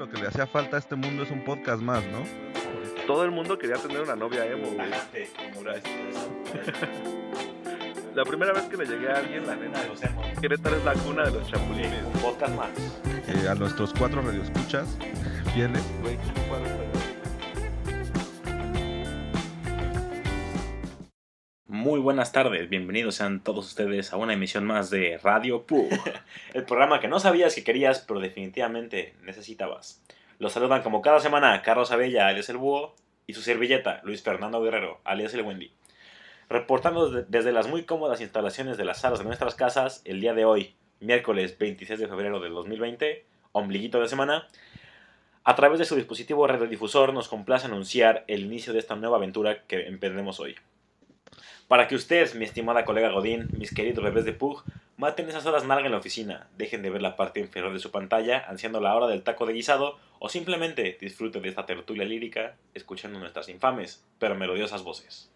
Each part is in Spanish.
lo que le hacía falta a este mundo es un podcast más, ¿no? Todo el mundo quería tener una novia emo, güey. La primera vez que le llegué a alguien, la nena, Querétaro es la cuna de los chapulines. Un podcast más. Eh, a nuestros cuatro radioescuchas fieles. Güey, Muy buenas tardes, bienvenidos sean todos ustedes a una emisión más de Radio Pug, el programa que no sabías que querías, pero definitivamente necesitabas. Los saludan como cada semana Carlos Abella, alias el Búho, y su servilleta, Luis Fernando Guerrero, alias el Wendy. Reportando de- desde las muy cómodas instalaciones de las salas de nuestras casas, el día de hoy, miércoles 26 de febrero del 2020, ombliguito de semana, a través de su dispositivo radiodifusor nos complace anunciar el inicio de esta nueva aventura que emprendemos hoy. Para que usted, mi estimada colega Godín, mis queridos bebés de Pug, maten esas horas nalga en la oficina, dejen de ver la parte inferior de su pantalla, ansiando la hora del taco de guisado, o simplemente disfruten de esta tertulia lírica, escuchando nuestras infames, pero melodiosas voces.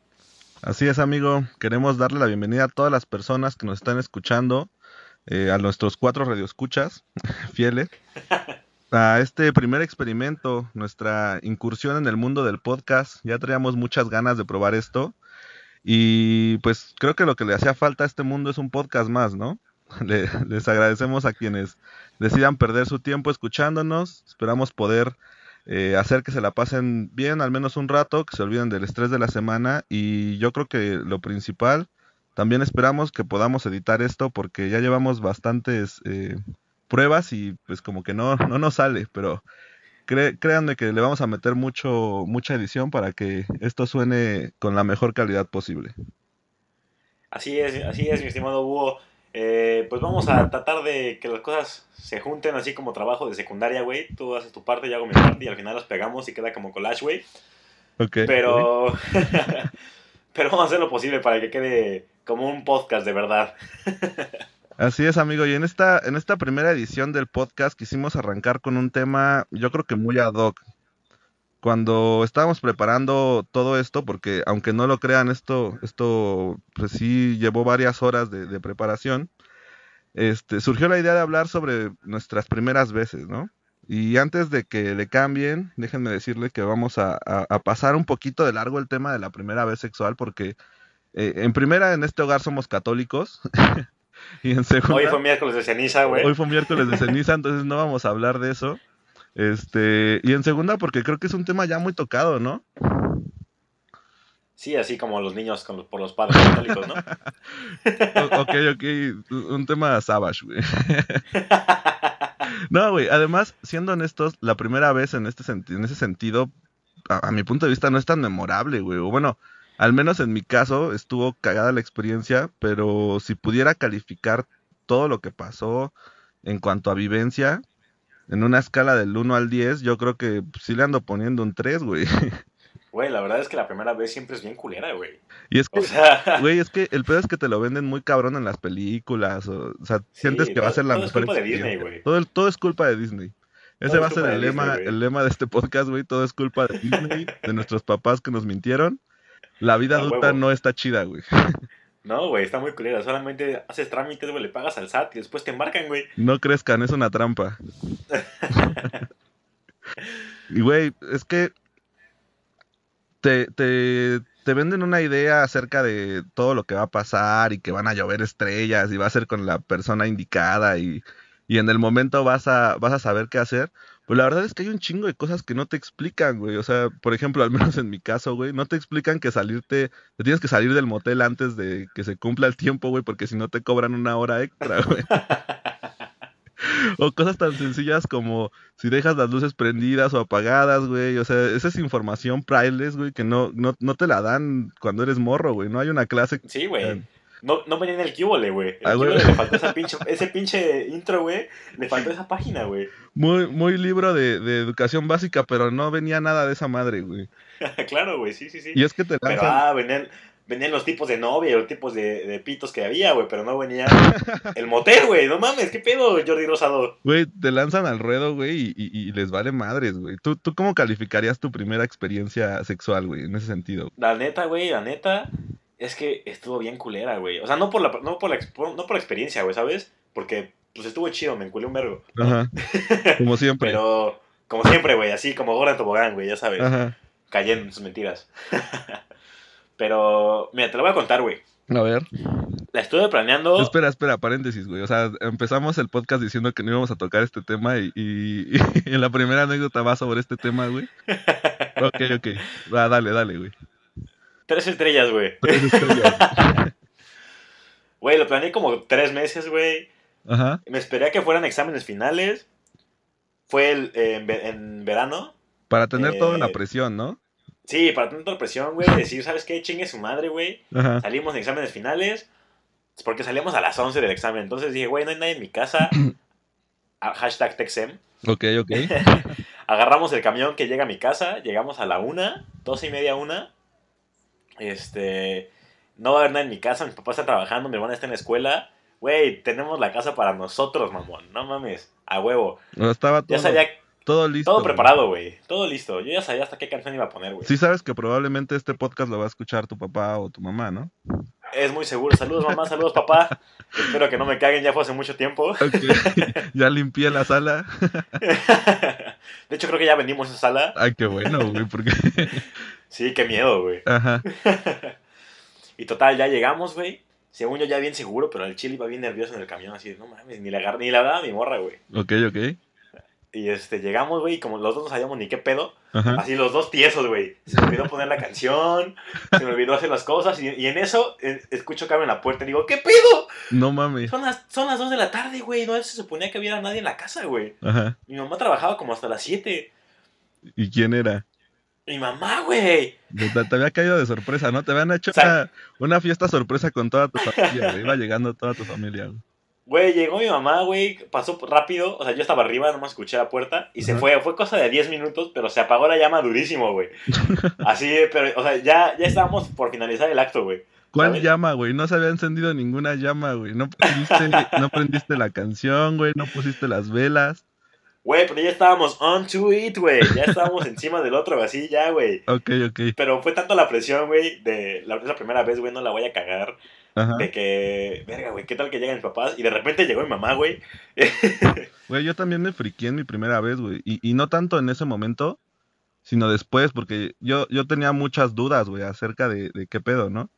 Así es, amigo. Queremos darle la bienvenida a todas las personas que nos están escuchando, eh, a nuestros cuatro radioescuchas fieles, a este primer experimento, nuestra incursión en el mundo del podcast. Ya traíamos muchas ganas de probar esto. Y pues creo que lo que le hacía falta a este mundo es un podcast más, ¿no? Le- les agradecemos a quienes decidan perder su tiempo escuchándonos. Esperamos poder eh, hacer que se la pasen bien al menos un rato, que se olviden del estrés de la semana. Y yo creo que lo principal, también esperamos que podamos editar esto porque ya llevamos bastantes eh, pruebas y pues como que no, no nos sale, pero cre- créanme que le vamos a meter mucho, mucha edición para que esto suene con la mejor calidad posible. Así es, así es, mi estimado Búho. Eh, pues vamos a tratar de que las cosas se junten así como trabajo de secundaria, güey. Tú haces tu parte, yo hago mi parte y al final las pegamos y queda como collage, güey. Ok. Pero. pero vamos a hacer lo posible para que quede como un podcast de verdad. Así es, amigo. Y en esta, en esta primera edición del podcast quisimos arrancar con un tema, yo creo que muy ad hoc. Cuando estábamos preparando todo esto, porque aunque no lo crean, esto, esto pues sí llevó varias horas de, preparación, este, surgió la idea de hablar sobre nuestras primeras veces, ¿no? Y antes de que le cambien, déjenme decirle que vamos a, a- a pasar un poquito de largo el tema de la primera vez sexual, porque eh, en primera en este hogar somos católicos. y en segunda... Hoy fue miércoles de ceniza, güey. Hoy fue miércoles de ceniza, entonces no vamos a hablar de eso. Este, y en segunda, porque creo que es un tema ya muy tocado, ¿no? Sí, así como los niños con los- por los padres católicos, ¿no? Ok, ok, un tema savage, güey. No, güey, además, siendo honestos, la primera vez en, este en ese sentido, a, a mi punto de vista, no es tan memorable, güey. O bueno, al menos en mi caso, estuvo cagada la experiencia, pero si pudiera calificar todo lo que pasó en cuanto a vivencia, en una escala del 1 al 10, yo creo que sí le ando poniendo un 3, güey. Güey, la verdad es que la primera vez siempre es bien culera, güey. Y es que, O sea, güey, es que el pedo es que te lo venden muy cabrón en las películas, o, o sea, sientes que va a todo- ser la todo es mejor culpa de Disney, güey. Todo, todo es culpa de Disney. Ese Todo va a es ser el lema, el lema de este podcast, güey. Todo es culpa de Disney, de nuestros papás que nos mintieron. La vida adulta no está chida, güey. no, güey, está muy culera. Solamente haces trámites, güey, le pagas al SAT y después te embarcan, güey. No crezcan, es una trampa. y, güey, es que te, te, te venden una idea acerca de todo lo que va a pasar y que van a llover estrellas y va a ser con la persona indicada y, y en el momento vas a, vas a saber qué hacer. Pero la verdad es que hay un chingo de cosas que no te explican, güey. O sea, por ejemplo, al menos en mi caso, güey, no te explican que salirte, te tienes que salir del motel antes de que se cumpla el tiempo, güey, porque si no te cobran una hora extra, güey. O cosas tan sencillas como si dejas las luces prendidas o apagadas, güey. O sea, esa es información priceless, güey, que no, no, no te la dan cuando eres morro, güey. No hay una clase. Sí, güey. No, no venía en el Cubole, güey. El Ah, le faltó esa pinche, ese pinche intro, güey. Le faltó esa página, güey. Muy, muy libro de, de educación básica, pero no venía nada de esa madre, güey. claro, güey, sí, sí, sí. Y es que te Pero, lanzan. ah, venían, venían los tipos de novia los tipos de, de pitos que había, güey. Pero no venía el motel, güey. No mames, ¿qué pedo, Jordi Rosado? Güey, te lanzan al ruedo, güey, y, y- y les vale madres, güey. ¿Tú, ¿Tú cómo calificarías tu primera experiencia sexual, güey, en ese sentido? La neta, güey, la neta, es que estuvo bien culera, güey. O sea, no por la, no por la, por- no por la experiencia, güey, ¿sabes? Porque, pues estuvo chido, me enculé un vergo. Ajá. Como siempre. Pero, Como siempre, güey, así como Gordon Tobogán, güey, ya sabes. Ajá. Cayendo en sus mentiras. Pero, mira, te lo voy a contar, güey. A ver. La estuve planeando. Espera, espera, paréntesis, güey. O sea, empezamos el podcast diciendo que no íbamos a tocar este tema y, y, y en la primera anécdota va sobre este tema, güey. Ok, ok. Dale, dale, güey. Tres estrellas, güey. Tres estrellas. Güey, lo planeé como tres meses, güey. Ajá. Me esperé a que fueran exámenes finales. Fue el- eh, en, ve- en verano. Para tener Eh, toda la presión, ¿no? Sí, para tener toda la presión, güey. Decir, ¿sabes qué? Chingue su madre, güey. Salimos de exámenes finales. Es Porque salíamos a las 11 del examen. Entonces dije, güey, no hay nadie en mi casa. Hashtag Texem. Ok, ok. Agarramos el camión que llega a mi casa. Llegamos a la una, doce y media, una. Este. No va a haber nadie en mi casa. Mi papá está trabajando. Mi hermana está en la escuela. Güey, tenemos la casa para nosotros, mamón. No mames. A huevo. No, estaba todo, Ya sabía. todo listo. Todo preparado, güey. Todo listo. Yo ya sabía hasta qué canción iba a poner, güey. Sí sabes que probablemente este podcast lo va a escuchar tu papá o tu mamá, ¿no? Es muy seguro. Saludos, mamá. Saludos, papá. Espero que no me caguen. Ya fue hace mucho tiempo. Ya limpié la sala. De hecho, creo que ya vendimos esa sala. Ay, qué bueno, güey, porque... Sí, qué miedo, güey. Ajá. Y total, ya llegamos, güey. Según yo ya bien seguro, pero el chile iba bien nervioso en el camión, así no mames, ni la ni la daba mi morra, güey. Ok, ok. Y este, llegamos, güey, y como los dos no sabíamos ni qué pedo, Ajá. así los dos tiesos, güey. Se me olvidó poner la canción, se me olvidó hacer las cosas, y, y en eso eh, escucho que abren la puerta y digo, ¿qué pedo? No mames. Son las, son las 2 de la tarde, güey, no se suponía que hubiera nadie en la casa, güey. Ajá. Mi mamá trabajaba como hasta las 7. ¿Y quién era? Mi mamá, güey. Te, te había caído de sorpresa, ¿no? Te habían hecho O sea- una, una fiesta sorpresa con toda tu familia, güey. Iba llegando toda tu familia, güey. Güey, llegó mi mamá, güey, pasó rápido, o sea, yo estaba arriba, nomás escuché la puerta y se fue, fue cosa de 10 minutos, pero se apagó la llama durísimo, güey. Así, pero, o sea, ya, ya estábamos por finalizar el acto, güey. ¿Cuál ¿Sabes? llama, güey? No se había encendido ninguna llama, güey. No prendiste, no prendiste la canción, güey. No pusiste las velas. Güey, pero ya estábamos on to it, güey, ya estábamos encima del otro, así, ya, güey. Ok, ok. Pero fue tanto la presión, güey, de la, primera vez, güey, no la voy a cagar, Ajá. de que, verga, güey, ¿qué tal que llegan mis papás? Y de repente llegó mi mamá, güey. Güey, yo también me friqué en mi primera vez, güey. Y, y no tanto en ese momento, sino después, porque yo, yo tenía muchas dudas, güey, acerca de, de qué pedo, ¿no?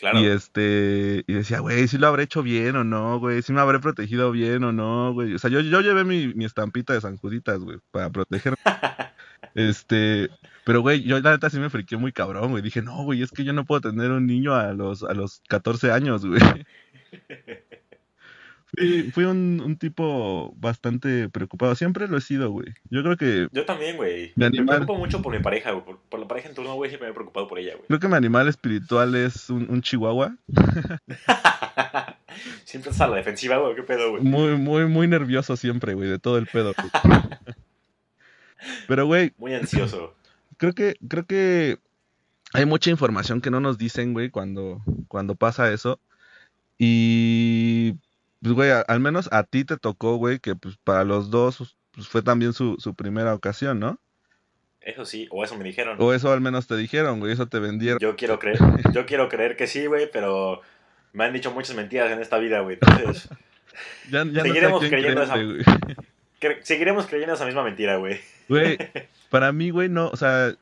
Claro. Y este, y decía, güey, si lo habré hecho bien o no, güey, si me habré protegido bien o no, güey. O sea, yo, yo llevé mi, mi estampita de San Juditas, güey, para protegerme. este, pero güey, yo la neta sí me friqué muy cabrón, güey. Dije, no, güey, es que yo no puedo tener un niño a los, a los 14 años, güey. Fui, fui un, un tipo bastante preocupado, siempre lo he sido, güey. Yo creo que, Yo también, güey. Me animal. preocupo mucho por mi pareja, güey. Por, por la pareja en turno, güey, siempre me he preocupado por ella, güey. creo que mi animal espiritual es un, un chihuahua. siempre estás a la defensiva, güey. ¿Qué pedo, güey? Muy, muy, muy nervioso siempre, güey, de todo el pedo. güey. Pero, güey, Muy ansioso. creo que, creo que hay mucha información que no nos dicen, güey, cuando, cuando pasa eso. Y, pues, güey, a- al menos a ti te tocó, güey, que pues para los dos pues, fue también su, su primera ocasión, ¿no? Eso sí, o eso me dijeron. O eso al menos te dijeron, güey, eso te vendieron. Yo quiero creer, yo quiero creer que sí, güey, pero me han dicho muchas mentiras en esta vida, güey. Entonces, Ya, ya seguiremos no sé creyendo esa- creerle, güey. cre- seguiremos creyendo esa misma mentira, güey. Güey, para mí, güey, no, o sea,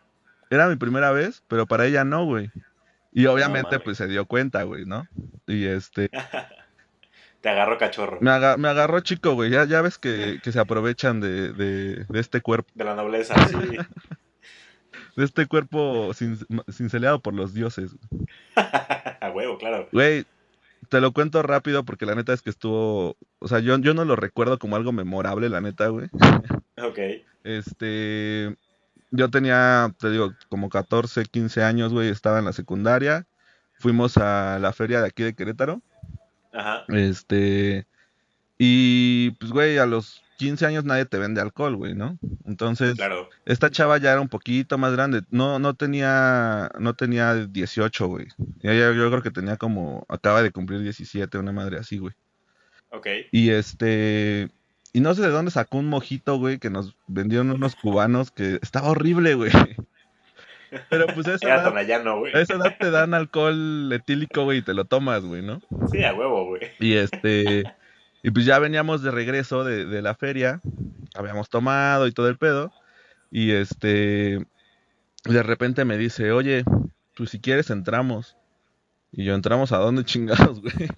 era mi primera vez, pero para ella no, güey. Y obviamente, pues se dio cuenta, güey, ¿no? Y este, Te agarró cachorro. me, aga- me agarró chico, güey. Ya, ya ves que, que se aprovechan de, de, de este cuerpo, De la nobleza, sí. de este cuerpo cin- cinceleado por los dioses. A huevo, claro. Güey, te lo cuento rápido porque la neta es que estuvo, o sea, yo, yo no lo recuerdo como algo memorable, la neta, güey. Ok. Este, yo tenía, te digo, como 14, 15 años, güey, estaba en la secundaria. Fuimos a la feria de aquí de Querétaro. Ajá. Este, y pues, güey, a los 15 años nadie te vende alcohol, güey, ¿no? Entonces, Claro. esta chava ya era un poquito más grande. No, no tenía, no tenía 18, güey. Ya- ya- Yo creo que tenía como, acaba de cumplir 17, una madre así, güey. Ok. Y este. Y no sé de dónde sacó un mojito, güey, que nos vendieron unos cubanos que estaba horrible, güey. Pero pues a esa Era edad, tonallano, güey. a esa edad te dan alcohol etílico, güey, y te lo tomas, güey, ¿no? Sí, a huevo, güey. Y este. Y pues ya veníamos de regreso de, de la feria. habíamos tomado y todo el pedo. Y este, de repente me dice, oye, pues si quieres entramos. Y yo, ¿entramos a dónde chingados, güey?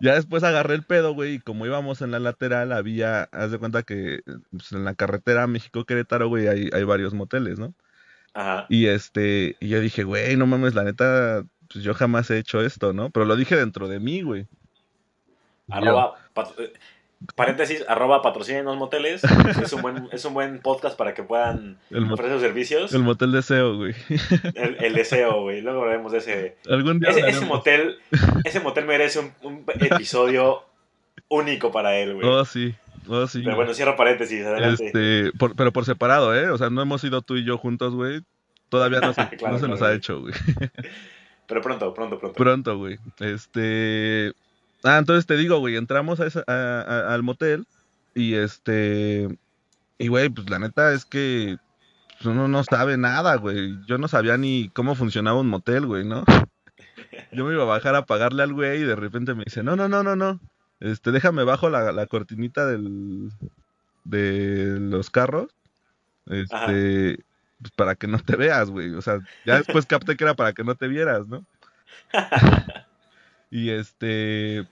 ya después agarré el pedo, güey, y como íbamos en la lateral, había, haz de cuenta que pues, en la carretera México-Querétaro, güey, hay, hay varios moteles, ¿no? Ajá. Y este, y yo dije, güey, no mames, la neta, pues yo jamás he hecho esto, ¿no? Pero lo dije dentro de mí, güey. Arroba, pat- eh, paréntesis, arroba patrocinen los moteles. Es un, buen, es un buen podcast para que puedan El, ofrecer sus servicios. el motel deseo, güey. El, el deseo, güey. Luego hablaremos de ese. Algún día Ese, motel, ese motel merece un, un episodio único para él, güey. Oh, sí, oh, sí. Pero bueno, cierro paréntesis, adelante. Este, por- pero por separado, ¿eh? O sea, no hemos ido tú y yo juntos, güey. Todavía no se, Claro, no se nos ha hecho, güey. Pero pronto, pronto, pronto. Pronto, güey. Este. Ah, entonces te digo, güey, entramos a esa- a- a- al motel y este. Y, güey, pues la neta es que uno no sabe nada, güey. Yo no sabía ni cómo funcionaba un motel, güey, ¿no? Yo me iba a bajar a pagarle al güey y de repente me dice, no, no, no, no, no. Este, déjame bajo la, la cortinita del, de los carros. Este, pues, para que no te veas, güey. O sea, ya después capté que era para que no te vieras, ¿no? Y este.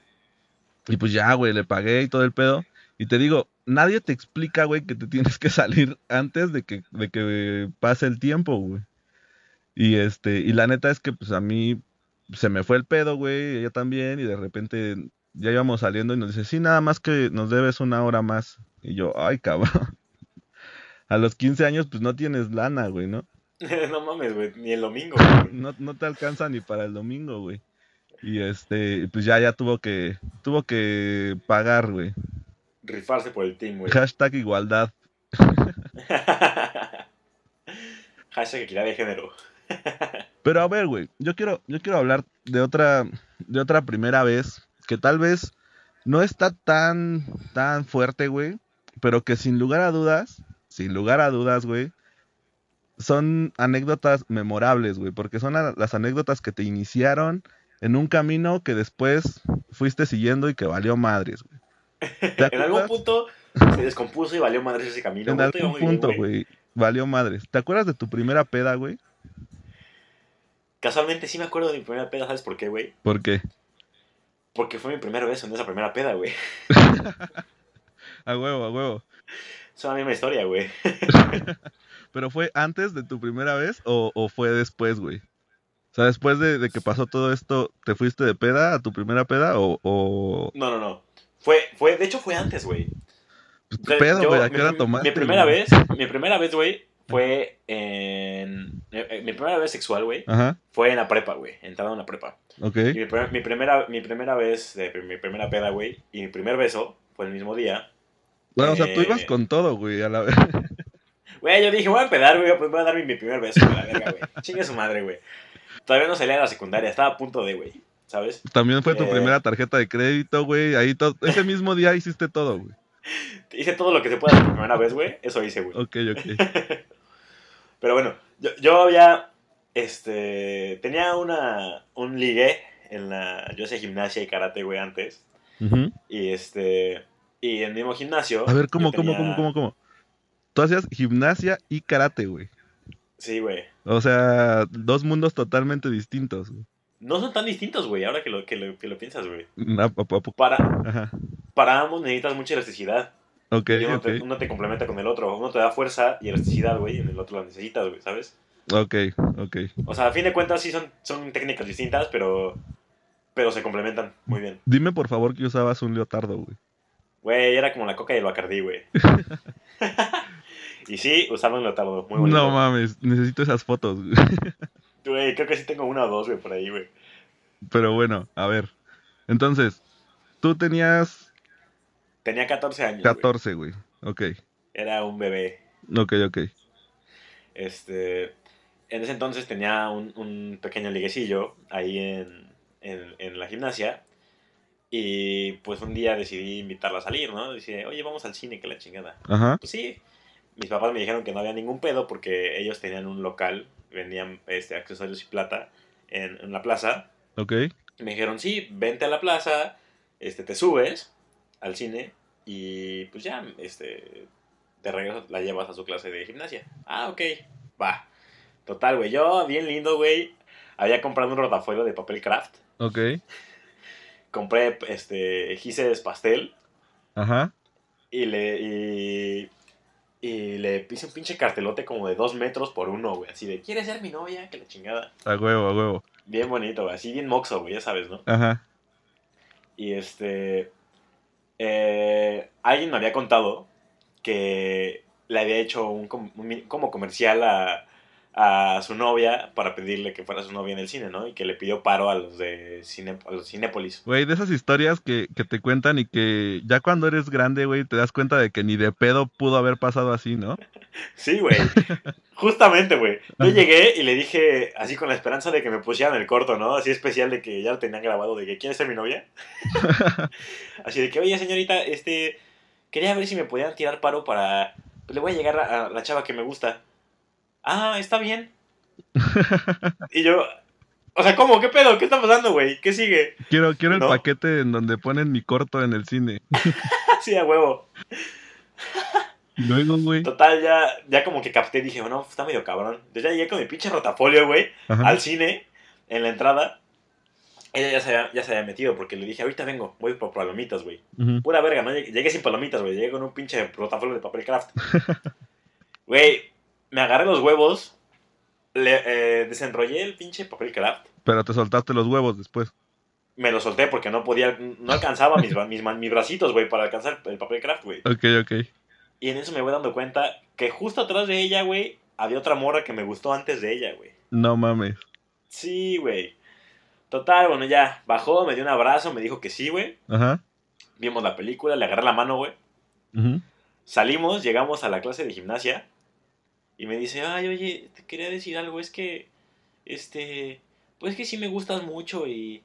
Y pues ya, güey, le pagué y todo el pedo. Y te digo, nadie te explica, güey, que te tienes que salir antes de que, de que pase el tiempo, güey. Y este, y la neta es que pues a mí se me fue el pedo, güey, ella también, y de repente ya íbamos saliendo y nos dice, sí, nada más que nos debes una hora más. Y yo, ay, cabrón. A los 15 años, pues no tienes lana, güey, ¿no? no mames, güey. Ni el domingo, güey. no, no te alcanza ni para el domingo, güey. Y este, pues ya, ya tuvo que, tuvo que pagar, güey. Rifarse por el team, güey. Hashtag igualdad. Hashtag equidad de género. Pero a ver, güey, yo quiero, yo quiero hablar de otra, de otra primera vez, que tal vez no está tan, tan fuerte, güey, pero que sin lugar a dudas, sin lugar a dudas, güey, son anécdotas memorables, güey, porque son las anécdotas que te iniciaron en un camino que después fuiste siguiendo y que valió madres, güey. ¿Te En algún punto se descompuso y valió madre ese camino. En algún punto, güey, valió madres. ¿Te acuerdas de tu primera peda, güey? Casualmente sí me acuerdo de mi primera peda, ¿sabes por qué, güey? ¿Por qué? Porque fue mi primer beso en esa primera peda, güey. A huevo, a huevo. Es la misma historia, güey. ¿Pero fue antes de tu primera vez o, o fue después, güey? O sea, después de, de que pasó todo esto, ¿te fuiste de peda a tu primera peda o...? o... No, no, no. Fue, fue, de hecho fue antes, güey. Pues, O ¿Qué sea, pedo, güey? ¿A qué hora tomaste? Mi primera güey? vez, mi primera vez, güey, fue en... eh, eh, Mi primera vez sexual, güey, Ajá, fue en la prepa, güey. Entrando en la prepa. ok. Y mi, primer- mi primera, mi primera vez, de, mi primera peda, güey, y mi primer beso fue el mismo día. Bueno, o sea, tú eh, ibas con todo, güey, a la vez. Güey, yo dije, voy a pedar, güey, pues voy a dar mi, mi primer beso, güey, la verga, güey. Chingue su madre, güey. Todavía no salía de la secundaria, estaba a punto de, güey, ¿sabes? También fue tu Eh. primera tarjeta de crédito, güey. Ahí todo... Ese mismo día hiciste todo, güey. Hice todo lo que se hacer por primera vez, güey, eso hice, güey. Ok, ok. Pero bueno, yo, yo había, este, tenía una, un ligue en la, yo hacía gimnasia y karate, güey, antes. Ujú. Y este, y en el mismo gimnasio. A ver, ¿cómo, cómo, cómo, cómo, cómo? Tú hacías gimnasia y karate, güey. Sí, güey. O sea, dos mundos totalmente distintos. güey. No son tan distintos, güey, ahora que lo, que lo, que lo piensas, güey. A- Para, Ajá. para ambos necesitas mucha elasticidad. Ok, y uno, te, uno te complementa con el otro. Uno te da fuerza y elasticidad, güey, y en el otro la necesitas, güey, ¿sabes? Ok, ok. O sea, a fin de cuentas sí son, son técnicas distintas, pero, pero se complementan muy bien. Dime por favor que usabas un leotardo, güey. Güey, era como la coca y el bacardí, güey. y sí, usaba un leotardo, muy bonito. No mames, necesito esas fotos. güey. Güey, creo que sí tengo una o dos, güey, por ahí, güey. Pero bueno, a ver. Entonces, tú tenías Tenía 14 años. güey. 14, güey. Ok, Era un bebé. ok, ok. Este, en ese entonces tenía un, un pequeño liguecillo ahí en, en, en la gimnasia. Y pues un día decidí invitarla a salir, ¿no? Dice, oye, vamos al cine, que la chingada. Ajá, Pues sí. Mis papás me dijeron que no había ningún pedo porque ellos tenían un local, vendían este, accesorios y plata en, en la plaza. ok. Y me dijeron, sí, vente a la plaza, este, te subes al cine y pues ya, este, de regreso la llevas a su clase de gimnasia. Ah, ok, va. Total, güey, yo, bien lindo, güey, había comprado un rotafolio de papel craft. Ok. Compré, este, gises pastel. Ajá. Y le, y, y le hice un pinche cartelote como de dos metros por uno, güey. Así de, ¿quieres ser mi novia? Que la chingada. A huevo, a huevo. Bien bonito, güey. Así bien moxo, güey, ya sabes, ¿no? Ajá. Y este. Eh, alguien me había contado que le había hecho un, un como comercial a, a su novia para pedirle que fuera su novia en el cine, ¿no? Y que le pidió paro a los de cine, a los Cinépolis. Güey, de esas historias que, que te cuentan y que ya cuando eres grande, güey, te das cuenta de que ni de pedo pudo haber pasado así, ¿no? Sí, güey. Justamente, güey. Yo llegué y le dije, así con la esperanza de que me pusieran el corto, ¿no? Así especial de que ya lo tenían grabado, de que ¿quieres ser mi novia? así de que, oye, señorita, este, quería ver si me podían tirar paro para, pues le voy a llegar a, a la chava que me gusta. Ah, está bien. y yo, o sea, ¿cómo? ¿Qué pedo? ¿Qué está pasando, güey? ¿Qué sigue? Quiero, quiero el paquete en donde ponen mi corto en el cine. sí, a huevo. Luego, güey. Total, ya, ya como que capté, dije, bueno, está medio cabrón. Entonces ya llegué con mi pinche rotafolio, güey. Al cine, en la entrada, ella ya se había, ya se había metido porque le dije, ahorita vengo, voy por palomitas, güey. Pura verga, ¿no? Llegué, llegué sin palomitas, güey. Llegué con un pinche portafolio de papel craft. Güey, me agarré los huevos, le, eh, desenrollé el pinche papel craft, Pero te soltaste los huevos después. me lo solté porque no podía, no alcanzaba mis, mis, mis bracitos, güey, para alcanzar el papel craft, güey. Ok, ok. Y en eso me voy dando cuenta que justo atrás de ella, güey, había otra morra que me gustó antes de ella, güey. No mames. Sí, güey. Total, bueno, ya bajó, me dio un abrazo, me dijo que sí, güey. Ajá. Vimos la película, le agarré la mano, güey. Ujú. Salimos, llegamos a la clase de gimnasia. Y me dice, ay, oye, te quería decir algo, es que, este, pues que sí me gustas mucho y,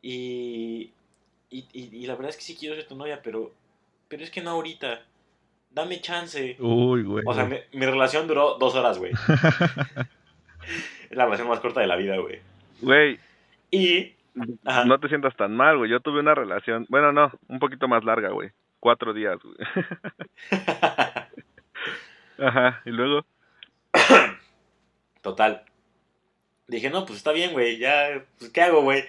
y, y, y- y la verdad es que sí quiero ser tu novia, pero, pero es que no ahorita. Dame chance. Uy, güey. O sea, mi, mi relación duró dos horas, güey. es la relación más corta de la vida, güey. Güey, Y, ajá. no te sientas tan mal, güey. Yo tuve una relación, bueno, no, un poquito más larga, güey. Cuatro días, güey. Ajá, y luego, Total. Dije, no, pues está bien, güey, ya, pues ¿qué hago, güey?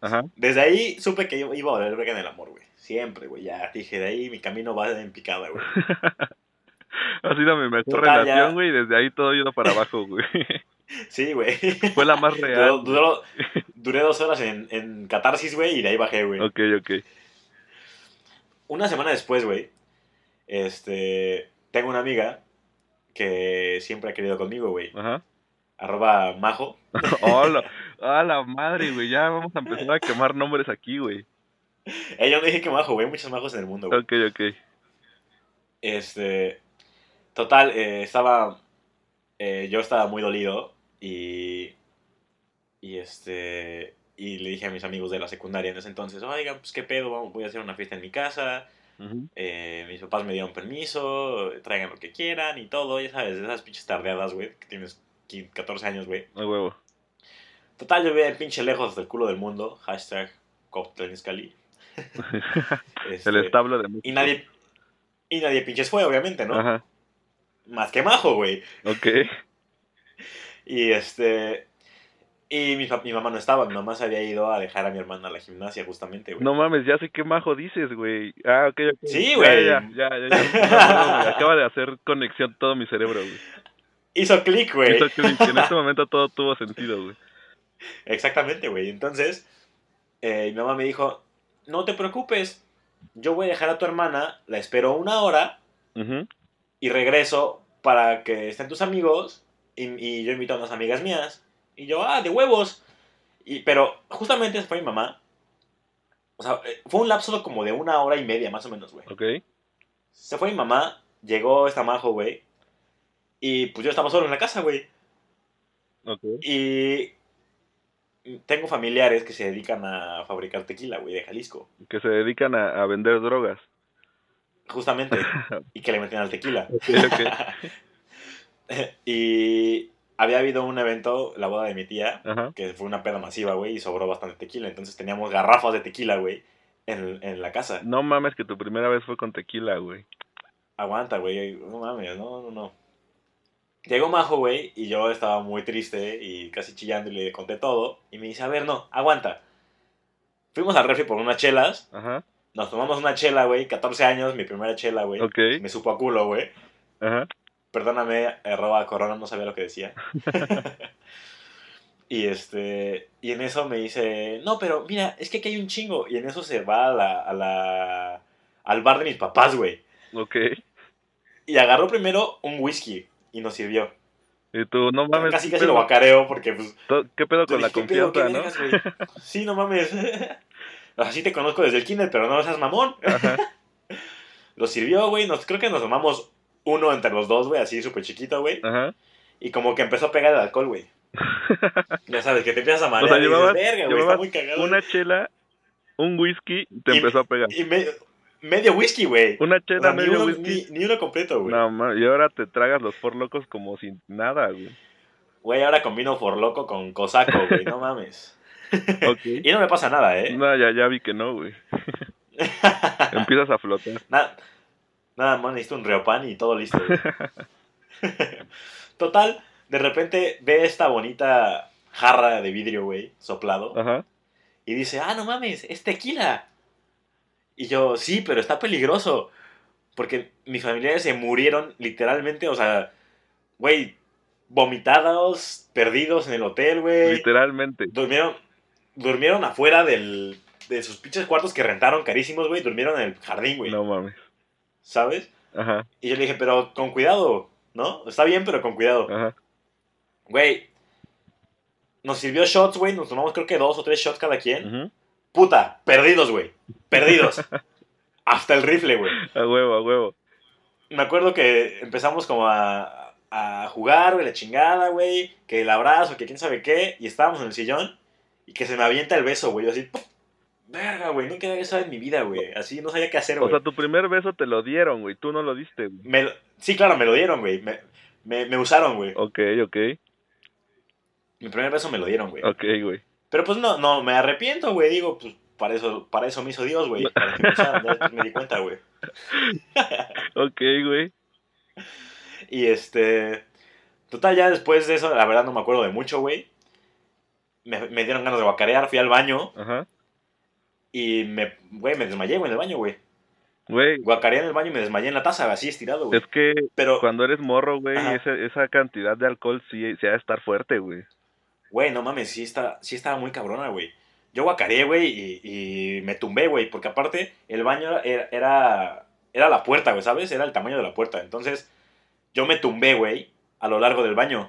ajá. Desde ahí supe que iba a valer verga en el amor, güey. Siempre, güey, ya dije, de ahí mi camino va en picada, güey. Ha sido mi mejor Total, relación, güey, y desde ahí todo iba para abajo, güey. Sí, güey. Fue la más Duró- real. duró- duré dos horas en, en catarsis, güey, y de ahí bajé, güey. Ok, ok. Una semana después, güey, este, tengo una amiga que siempre ha querido conmigo, güey. Ajá. Arroba majo. Hola, a la madre, güey. Ya vamos a empezar a quemar nombres aquí, güey. Ella no dije que majo, güey, hay muchos majos en el mundo, güey. Ok, ok. Este. Total, eh, estaba. eh, yo estaba muy dolido y. Y este. Y le dije a mis amigos de la secundaria en ese entonces: Oigan, pues qué pedo, vamos, voy a hacer una fiesta en mi casa. Eh, mis papás me dieron permiso, traigan lo que quieran y todo, ya sabes, esas pinches tardeadas, güey, que tienes 15, 14 años, güey. A huevo. Total, yo veía pinche lejos del culo del mundo. Hashtag Cali. El establo de Y nadie. Y nadie pinches fue, obviamente, ¿no? Ajá. Más que majo, güey. Ok. Y este. Y mi, mi mamá no estaba, mi mamá se había ido a dejar a mi hermana a la gimnasia, justamente, güey. No mames, ya sé qué majo dices, güey. Ah, ok, ok. Sí, Ya, güey. Ya, ya, ya. ya. No, güey, Acaba de hacer conexión todo mi cerebro, güey. Hizo clic, güey. Hizo clic, En este momento todo tuvo sentido, güey. Exactamente, güey. Entonces, eh, mi mamá me dijo: No te preocupes, yo voy a dejar a tu hermana, la espero una hora y regreso para que estén tus amigos. Y, y yo invito a unas amigas mías. Y yo, ah, de huevos. Y, pero justamente fue mi mamá. O sea, eh, fue un lapso como de una hora y media, más o menos, güey. Ok. Se fue mi mamá, llegó esta majo, güey. Y pues yo estaba solo en la casa, güey. Ok. Y tengo familiares que se dedican a fabricar tequila, güey, de Jalisco. Que se dedican a, a vender drogas. Justamente. y que le meten al tequila. Ok, ok. y había habido un evento, la boda de mi tía, Ajá. que fue una peda masiva, güey, y sobró bastante tequila. Entonces teníamos garrafas de tequila, güey. en, en la casa. No mames que tu primera vez fue con tequila, güey. Aguanta, güey. No mames, no, no, no. Llegó Majo, güey, y yo estaba muy triste y casi chillando y le conté todo. Y me dice, a ver, no, aguanta. Fuimos al refri por unas chelas. Ajá, Nos tomamos una chela, güey. 14 años, mi primera chela, güey. ok. Me supo a culo, güey. Ajá, Perdóname, arroba corona, no sabía lo que decía. y este. Y en eso me dice, no, pero mira, es que aquí hay un chingo. Y en eso se va a la. A la al bar de mis papás, güey. ok. Y agarró primero un whisky y nos sirvió. Y tú, no mames. casi ¿qué casi lo pedo? guacareo porque, pues. ¿Qué pedo con la dije, "¿Qué pedo? ¿Qué confianza, no? vergas, güey?". Sí, no mames. Así te conozco desde el kinder, pero no seas mamón. Ajá, Lo sirvió, güey. Nos, creo que nos tomamos uno entre los dos, güey, así súper chiquito, güey. ajá. Y como que empezó a pegar el alcohol, güey. Ya sabes, que te empiezas a marear sea, y dices, verga, güey, está muy cagado. Una chela, un whisky, te Y- empezó a pegar. Y me- medio whisky, güey. Una chela, ni uno, whisky. ni, ni uno completo, güey. No, ma- y ahora te tragas los por locos como sin nada, güey. Güey, ahora combino for loco con cosaco, güey, no mames. Ok. Y no me pasa nada, ¿eh? No, ya, ya vi que no, güey. Empiezas a flotar. nada, nada más necesito un reopan y todo listo, güey. Total, de repente ve esta bonita jarra de vidrio, güey, soplado. Ajá. Y dice, ah, no mames, es tequila. Y yo, sí, pero está peligroso. Porque mis familiares se murieron literalmente, o sea, güey, vomitados, perdidos en el hotel, güey. Literalmente. Durmieron, durmieron afuera del, de sus pinches cuartos que rentaron carísimos, güey. Durmieron en el jardín, güey. No mames. ¿Sabes? Ajá, Y yo le dije, pero con cuidado, ¿no? Está bien, pero con cuidado. ajá. Güey, nos sirvió shots, güey. Nos tomamos creo que dos o tres shots cada quien. ujú. Puta, perdidos, güey. Perdidos. Hasta el rifle, güey. A huevo, a huevo. Me acuerdo que empezamos como a, a jugar, güey, la chingada, güey. Que el abrazo, que quién sabe qué. Y estábamos en el sillón. Y que se me avienta el beso, güey. Yo así, verga, güey. Nunca había besado en mi vida, güey. Así no sabía qué hacer, O güey. sea, tu primer beso te lo dieron, güey. Tú no lo diste, güey. Me lo- sí, claro, me lo dieron, güey. Me, me, me usaron, güey. Ok, ok. Mi primer beso me lo dieron, güey. Ok, güey. Pero pues no, no, me arrepiento, güey. Digo, pues para eso, para eso me hizo Dios, güey. Para que me después me di cuenta, güey. Ok, güey. Y este. Total, ya después de eso, la verdad no me acuerdo de mucho, güey. Me, me dieron ganas de guacarear, fui al baño Ajá. y me, güey, me desmayé, güey, en el baño, güey. Güey, Guacareé en el baño y me desmayé en la taza, así estirado, güey. es que Pero, cuando eres morro, güey, ese- esa cantidad de alcohol sí se ha de estar fuerte, güey. Güey, no mames, sí, está, sí estaba muy cabrona, güey. Yo guacareé, güey, y, y me tumbé, güey, porque aparte el baño era, era, era la puerta, güey, ¿sabes? Era el tamaño de la puerta. Entonces, yo me tumbé, güey, a lo largo del baño.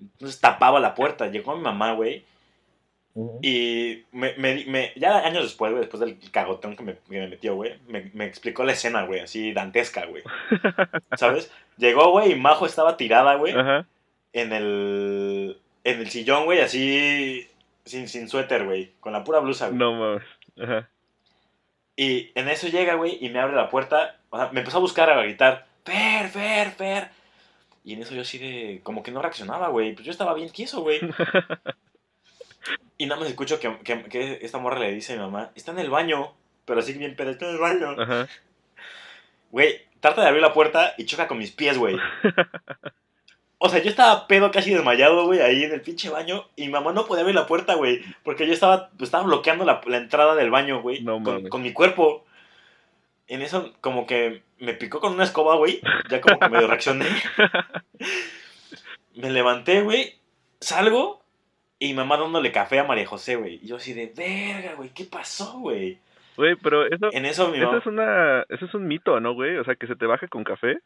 Entonces tapaba la puerta. Llegó mi mamá, güey, Y me, me- me- ya años después, güey, después del cagotón que me, que me metió, güey, me, me explicó la escena, güey, así dantesca, güey. ¿Sabes? Llegó, güey, y Majo estaba tirada, güey, en el, en el sillón, güey, así, sin, sin suéter, güey, con la pura blusa, güey. No mames. Ajá. Y en eso llega, güey, y me abre la puerta, o sea, me empezó a buscar, a gritar, Fer, Fer, Fer. Y en eso yo así de, como que no reaccionaba, güey, pues yo estaba bien tieso, güey. Y nada más escucho que, que, que esta morra le dice a mi mamá, está en el baño, pero así bien pedo, está en el baño. Ajá. Güey, trata de abrir la puerta y choca con mis pies, güey. O sea, yo estaba pedo casi desmayado, güey, ahí en el pinche baño. Y mi mamá no podía abrir la puerta, güey. Porque yo estaba, estaba bloqueando la, la entrada del baño, güey. No con, con mi cuerpo. En eso, como que me picó con una escoba, güey. Ya como que medio reaccioné. Me levanté, güey. Salgo. Y mi mamá dándole café a María José, güey. Y yo así de, verga, güey, ¿qué pasó, güey? Güey, pero eso, En eso mi eso es una, eso es un mito, ¿no, güey? O sea, que se te baje con café.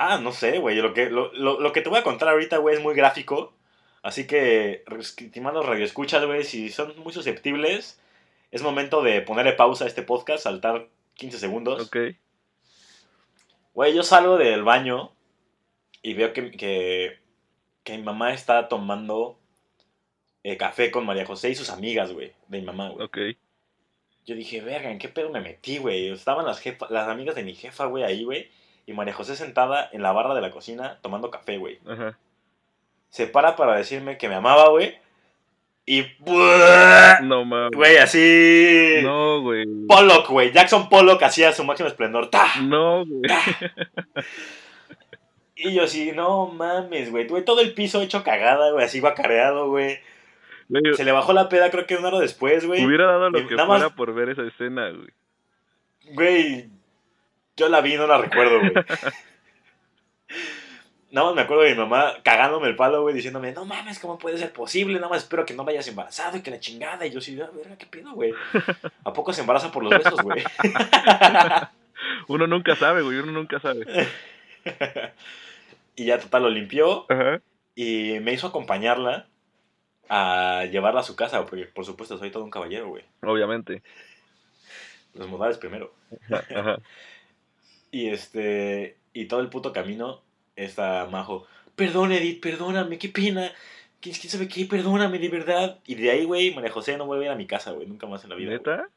Ah, no sé, güey. Lo que, lo, lo, lo que te voy a contar ahorita, güey, es muy gráfico. Así que, estimados radioescuchas, güey, si son muy susceptibles, es momento de ponerle pausa a este podcast, saltar 15 segundos. Ok. Güey, yo salgo del baño y veo que, que, que mi mamá está tomando eh, café con María José y sus amigas, güey, de mi mamá, güey. Ok. Yo dije, verga, ¿en qué pedo me metí, güey? Estaban las, jefa- las amigas de mi jefa, güey, ahí, güey. Y María José sentada en la barra de la cocina tomando café, güey. Ajá. Se para para decirme que me amaba, güey. Y. No mames. Güey, así. No, güey. Pollock, güey. Jackson Pollock hacía su máximo esplendor. ¡Ta! No, güey. Y yo así, no mames, güey. Güey, todo el piso hecho cagada, güey. Así careado, güey. Güey, Se le bajó la peda, creo que una hora después, güey. Hubiera dado lo Y que fuera más- por ver esa escena, güey. Güey, yo la vi, no la recuerdo, güey. Nada más me acuerdo de mi mamá cagándome el palo, güey, diciéndome, no mames, ¿cómo puede ser posible? Nada más espero que no vayas embarazado y que la chingada. Y yo sí, ah, verga, ¿qué pido, güey? ¿A poco se embaraza por los besos, güey? Uno nunca sabe, güey. Uno nunca sabe. y ya total lo limpió Ajá. y me hizo acompañarla a llevarla a su casa, porque por supuesto soy todo un caballero, güey. Obviamente. Los modales primero. Ajá. Y este. Y todo el puto camino está Majo. Perdón, Edith, perdóname, qué pena. ¿Quién, quién sabe qué? Perdóname, de verdad. Y de ahí, güey, María José no vuelve a ir a mi casa, güey. Nunca más en la vida. ¿Neta?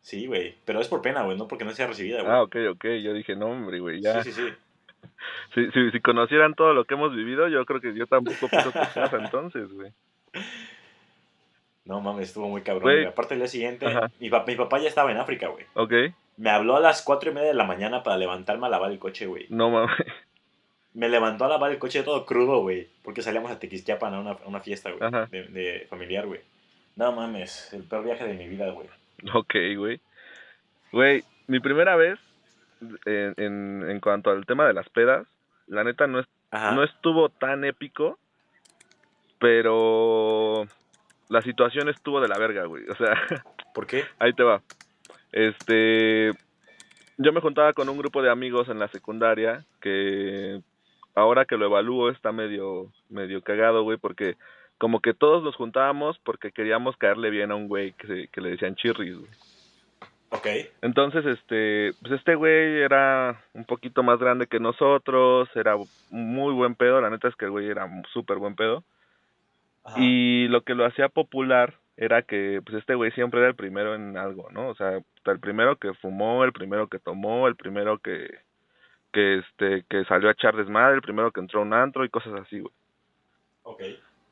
Sí, güey. Pero es por pena, güey, no porque no sea recibida, güey. Ah, ok, ok. Yo dije, no, hombre, güey. Ya. Sí, sí, sí. Si, si, si conocieran todo lo que hemos vivido, yo creo que yo tampoco piso tu casa entonces, güey. No mames, estuvo muy cabrón. Güey. Aparte, el día siguiente, mi, pa- mi papá ya estaba en África, güey. Ok. Me habló a las cuatro y media de la mañana para levantarme a lavar el coche, güey. No mames. Me levantó a lavar el coche todo crudo, güey. Porque salíamos a Tequisquiapan a una, a una fiesta, güey. De, de familiar, güey. No mames, el peor viaje de mi vida, güey. Ok, güey. Güey, mi primera vez en, en, en cuanto al tema de las pedas, la neta no, es, Ajá. no estuvo tan épico, pero la situación estuvo de la verga, güey. O sea, ¿Por qué? ahí te va. Este, yo me juntaba con un grupo de amigos en la secundaria que ahora que lo evalúo está medio medio cagado, güey, porque como que todos nos juntábamos porque queríamos caerle bien a un güey que, se- que le decían chirris, güey. Ok. Entonces, este, pues este güey era un poquito más grande que nosotros, era muy buen pedo, la neta es que el güey era súper buen pedo. Ajá. Y lo que lo hacía popular era que pues este güey siempre era el primero en algo, ¿no? O sea, el primero que fumó, el primero que tomó, el primero que que este que salió a echar desmadre, el primero que entró a un antro y cosas así, güey. Ok.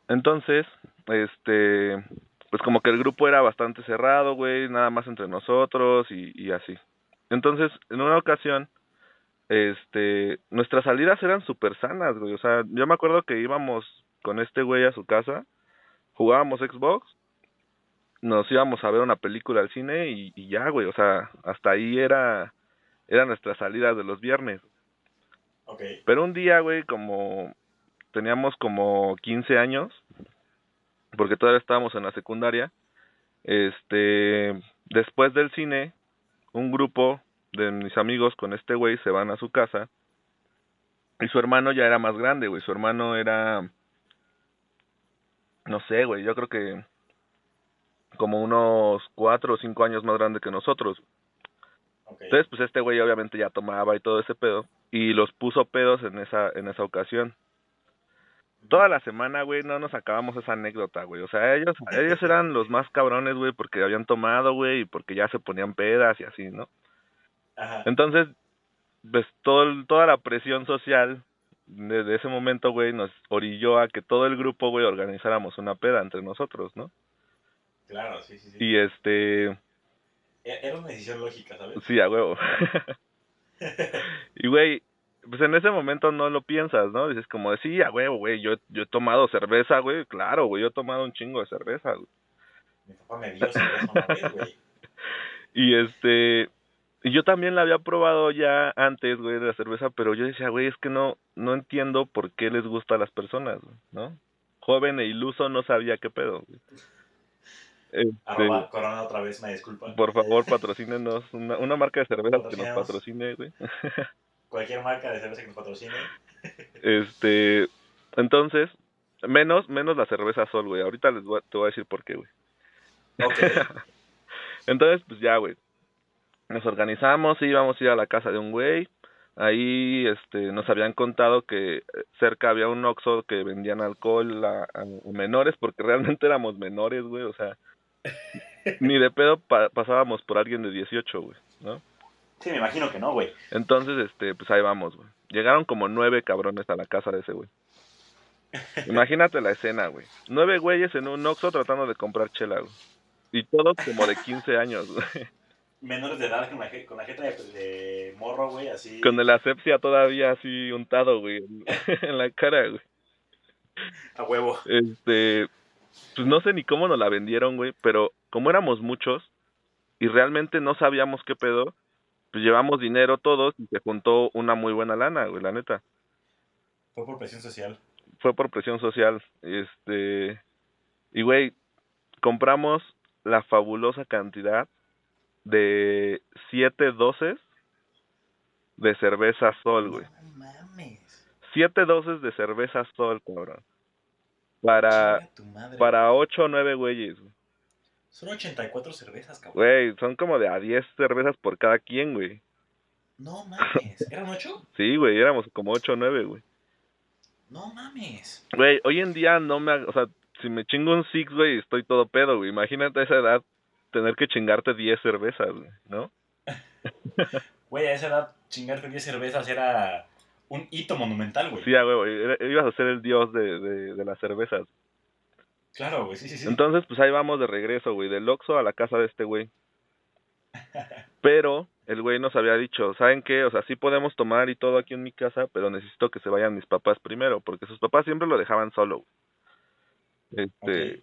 Entonces, este, pues como que el grupo era bastante cerrado, güey, nada más entre nosotros y, y así. Entonces, en una ocasión, este, nuestras salidas eran súper sanas, güey. O sea, yo me acuerdo que íbamos con este güey a su casa, jugábamos Xbox, nos íbamos a ver una película al cine y, y ya, güey. O sea, hasta ahí era, eran nuestras salidas de los viernes. Pero un día, güey, como teníamos como 15 años, porque todavía estábamos en la secundaria, este, después del cine, un grupo de mis amigos con este güey se van a su casa y su hermano ya era más grande, güey, su hermano era, no sé, güey, yo creo que como unos cuatro o cinco años más grande que nosotros. Entonces, pues este güey obviamente ya tomaba y todo ese pedo y los puso pedos en esa en esa ocasión. Toda la semana, güey, no nos acabamos esa anécdota, güey. O sea, ellos ellos eran los más cabrones, güey, porque habían tomado, güey, y porque ya se ponían pedas y así, ¿no? Ajá. Entonces, pues todo toda la presión social desde ese momento, güey, nos orilló a que todo el grupo, güey, organizáramos una peda entre nosotros, ¿no? Claro, sí, sí, sí. Y este, E- Era una decisión lógica, ¿sabes? sí, a huevo. Y, güey, pues en ese momento no lo piensas, ¿no? Dices como, de, sí, a huevo, güey, yo, yo he tomado cerveza, güey, claro, güey, yo he tomado un chingo de cerveza, güey. Mi papá me dio cerveza una vez, güey. Y este, y yo también la había probado ya antes, güey, de la cerveza, pero yo decía, güey, es que no, no entiendo por qué les gusta a las personas, ¿no? Joven e iluso no sabía qué pedo, güey. Este, Arroba Corona otra vez, me disculpa. por favor, patrocínenos una, una marca de cerveza que nos patrocine, güey. Cualquier marca de cerveza que nos patrocine. Este, entonces, menos, menos la cerveza sol, güey. Ahorita les voy, te voy a decir por qué, güey. Ok. Entonces, pues ya, güey. Nos organizamos, íbamos a ir a la casa de un güey. Ahí, este, nos habían contado que eh, cerca había un Oxxo que vendían alcohol a, a menores, porque realmente éramos menores, güey. O sea, ni de pedo pa- pasábamos por alguien de 18, güey, ¿no? Sí, me imagino que no, güey. Entonces, este, pues ahí vamos, güey. Llegaron como nueve cabrones a la casa de ese güey. Imagínate la escena, güey. Nueve güeyes en un Oxxo tratando de comprar chela, güey. Y todos como de 15 años, güey. Menores de edad con la, con la jeta de, de morro, güey, así. Con el asepsia todavía así untado, güey, en- en la cara, güey. A huevo. Este, pues no sé ni cómo nos la vendieron, güey, pero como éramos muchos y realmente no sabíamos qué pedo, pues llevamos dinero todos y se juntó una muy buena lana, güey, la neta. Fue por presión social. Fue por presión social, este, y güey, compramos la fabulosa cantidad de siete doces de cerveza sol, güey. No mames. Siete doces de cerveza sol, cabrón. Para, madre. para ocho o nueve güeyes, güey. Son 84 cervezas, cabrón. Güey, son como de a 10 cervezas por cada quien, güey. No mames. ¿Eran 8? Sí, güey, éramos como 8 o 9, güey. No mames. Güey, hoy en día no me... O sea, si me chingo un Six, güey, estoy todo pedo, güey. Imagínate a esa edad tener que chingarte 10 cervezas, ¿no? Güey, a esa edad chingarte 10 cervezas era un hito monumental, güey. Sí, güey, era- ibas a ser el dios de, de, de las cervezas. Claro, güey, sí, sí, sí. Entonces, pues ahí vamos de regreso, güey, del Oxxo a la casa de este güey. Pero el güey nos había dicho, ¿saben qué? O sea, sí podemos tomar y todo aquí en mi casa, pero necesito que se vayan mis papás primero, porque sus papás siempre lo dejaban solo. Este,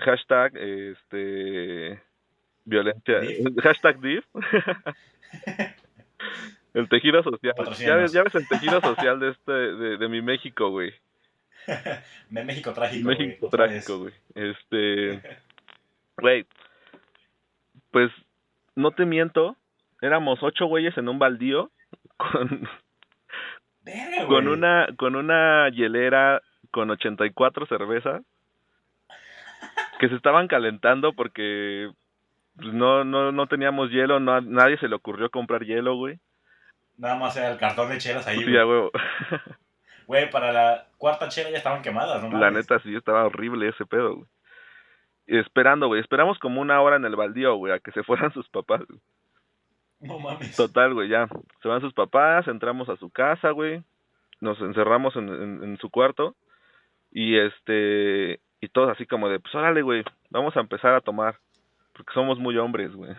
hashtag, este, violencia, Div. hashtag div. el tejido social. Ya ves, ya ves el tejido social de este, de, de mi México, güey. México trágico. México trágico, güey. Este, güey, pues no te miento, éramos ocho güeyes en un baldío con, Verga, con una con una hielera con 84 cervezas que se estaban calentando porque pues, no no no teníamos hielo, no, nadie se le ocurrió comprar hielo, güey. Nada más era el cartón de chelas ahí, Sí, güey. huevo. Güey, para la cuarta chela ya estaban quemadas, ¿no? La neta sí estaba horrible ese pedo, güey. Esperando, güey, esperamos como una hora en el baldío, güey, a que se fueran sus papás. güey. No mames. Total, güey, ya. Se van sus papás, entramos a su casa, güey. Nos encerramos en, en, en su cuarto. Y este. Y todos así como de, pues órale, güey, vamos a empezar a tomar. Porque somos muy hombres, güey.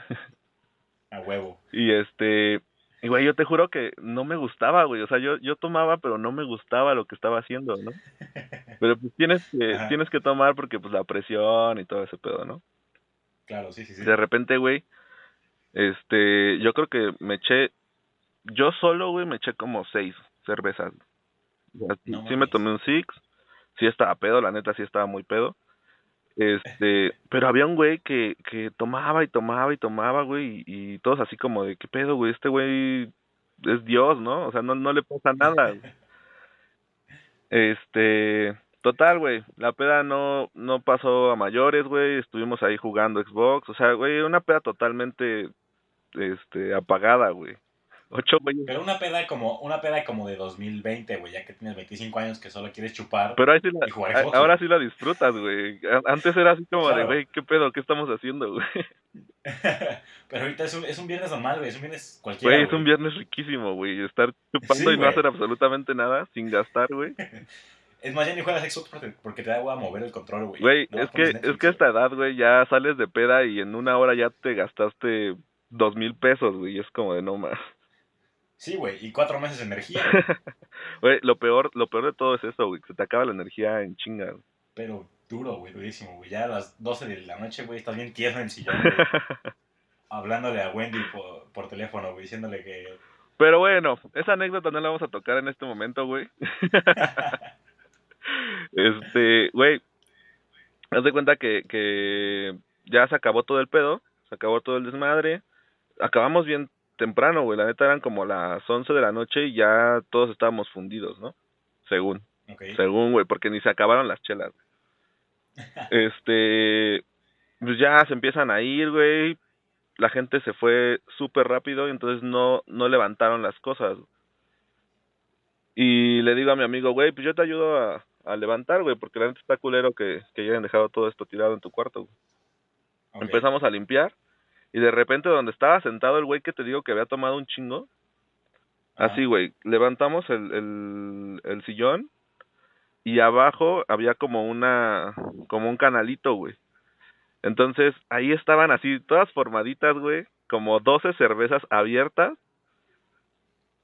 A huevo. Y este. Y güey, yo te juro que no me gustaba, güey. O sea, yo, yo tomaba, pero no me gustaba lo que estaba haciendo, ¿no? Pero pues tienes que, Ajá. tienes que tomar porque pues la presión y todo ese pedo, ¿no? Claro, sí, sí, sí. De repente, güey, este, yo creo que me eché, yo solo, güey, me eché como seis cervezas. O sea, sí, No sí me tomé un six, sí estaba pedo, la neta sí estaba muy pedo. Este, pero había un güey que, que tomaba y tomaba y tomaba, güey, y, y todos así como de, ¿qué pedo, güey? Este güey es Dios, ¿no? O sea, no, no le pasa nada. Este, total, güey, la peda no, no pasó a mayores, güey, estuvimos ahí jugando Xbox, o sea, güey, una peda totalmente, este, apagada, güey. Ocho güeyes. Pero una peda como una peda como de 2020, güey, ya que tienes 25 años que solo quieres chupar. Pero ahí sí la- Y jugar a- ahora sí la disfrutas, güey. Antes era así como de, güey, ¿qué pedo? ¿Qué estamos haciendo, güey? Pero ahorita es un, es un viernes normal, güey, es un viernes cualquiera. Güey, es un viernes riquísimo, güey. Estar chupando Sí, y no hacer absolutamente nada sin gastar, güey. Es más, ya ni juegas Xbox porque, te da agua a mover el control, güey. Güey, es que, es que a esta edad, güey, ya sales de peda y en una hora ya te gastaste dos mil pesos, güey. Es como de no más. Sí, güey, y cuatro meses de energía, güey. Lo peor, lo peor de todo es eso, güey. que Se te acaba la energía en chinga. güey. Pero duro, güey, durísimo, güey. Ya a las 12 de la noche, güey, estás bien tierno en sillón, güey. hablándole a Wendy por, por teléfono, güey, diciéndole que... Pero bueno, esa anécdota no la vamos a tocar en este momento, güey. Este, güey, haz de cuenta que, que ya se acabó todo el pedo, se acabó todo el desmadre. Acabamos bien temprano, güey, la neta eran como las 11 de la noche y ya todos estábamos fundidos, ¿no? Según, según, güey, porque ni se acabaron las chelas. Este, pues ya se empiezan a ir, güey. La gente se fue súper rápido y entonces no, no levantaron las cosas. Y le digo a mi amigo, güey, pues yo te ayudo a, a levantar, güey, porque la neta está culero que, que hayan dejado todo esto tirado en tu cuarto. güey. ok. Empezamos a limpiar y de repente donde estaba sentado el güey que te digo que había tomado un chingo, Ajá. así, güey, levantamos el, el, el sillón y abajo había como una, como un canalito, güey. Entonces, ahí estaban así, todas formaditas, güey, como 12 cervezas abiertas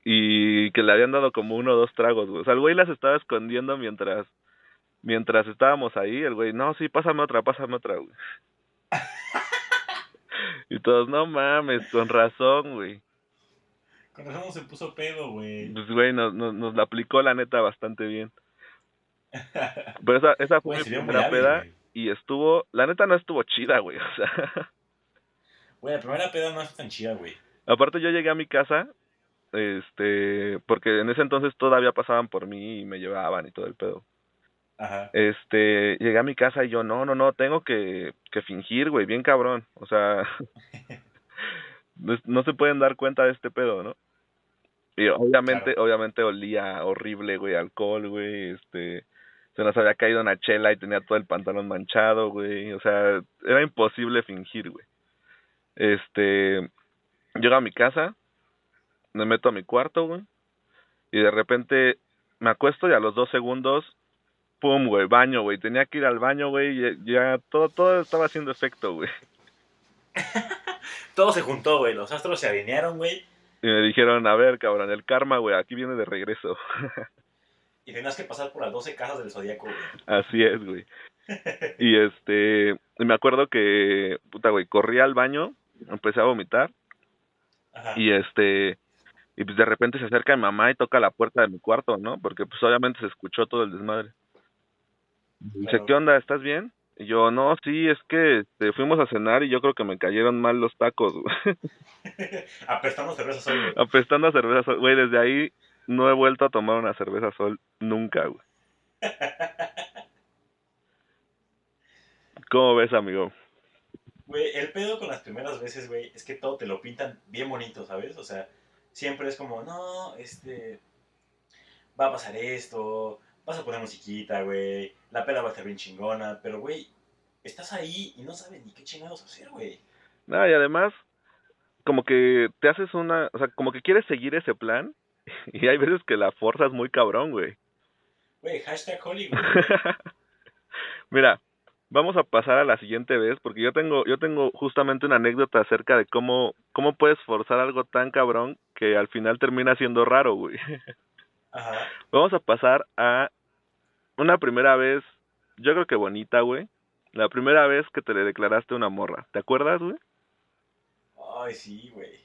y que le habían dado como uno o dos tragos, güey. O sea, el güey las estaba escondiendo mientras mientras estábamos ahí, el güey, no, sí, pásame otra, pásame otra, güey. Y todos, no mames, con razón, güey. Con razón se puso pedo, güey. Pues, güey, nos, nos, nos la aplicó la neta bastante bien. Pero esa, esa fue Güey, mi primera hábil, peda güey. y estuvo, la neta no estuvo chida, güey, o sea. Güey, la primera peda no es tan chida, güey. Aparte yo llegué a mi casa, este, porque en ese entonces todavía pasaban por mí y me llevaban y todo el pedo. Ajá. Este, llegué a mi casa y yo, no, no, no, tengo que, que fingir, güey, bien cabrón. O sea, no, se pueden dar cuenta de este pedo, ¿no? Y obviamente, Claro. obviamente olía horrible, güey, alcohol, güey, este, se nos había caído una chela y tenía todo el pantalón manchado, güey, o sea, era imposible fingir, güey. Este, llego a mi casa, me meto a mi cuarto, güey, y de repente me acuesto y a los dos segundos, pum, güey, baño, güey, tenía que ir al baño, güey, ya todo, todo estaba haciendo efecto, güey. Todo se juntó, güey. Los astros se alinearon, güey. Y me dijeron, a ver, cabrón, el karma, güey, aquí viene de regreso. Y tenías que pasar por las 12 casas del zodiaco, güey. Así es, güey. Y este, me acuerdo que, puta, güey, corrí al baño, empecé a vomitar, Ajá. y este, y pues de repente se acerca mi mamá y toca la puerta de mi cuarto, ¿no? Porque pues obviamente se escuchó todo el desmadre. Dice. ¿qué onda? ¿Estás bien? Y yo, no, sí, es que este, fuimos a cenar y yo creo que me cayeron mal los tacos, güey. Apestando cerveza sol, güey. Apestando a cerveza sol. Güey, desde ahí no he vuelto a tomar una cerveza sol nunca, güey. ¿Cómo ves, amigo? Güey, el pedo con las primeras veces, güey, es que todo te lo pintan bien bonito, ¿sabes? O sea, siempre es como, no, este, va a pasar esto, vas a poner musiquita, güey, la peda va a estar bien chingona, pero, güey, estás ahí y no sabes ni qué chingados hacer, güey. Nada, y además, como que te haces una, o sea, como que quieres seguir ese plan y hay veces que la forzas muy cabrón, güey. Güey, hashtag Hollywood. Mira, vamos a pasar a la siguiente vez porque yo tengo yo tengo justamente una anécdota acerca de cómo cómo puedes forzar algo tan cabrón que al final termina siendo raro, güey. Ajá. Vamos a pasar a una primera vez, yo creo que bonita, güey. La primera vez que te le declaraste una morra. ¿Te acuerdas, güey? Ay, sí, güey.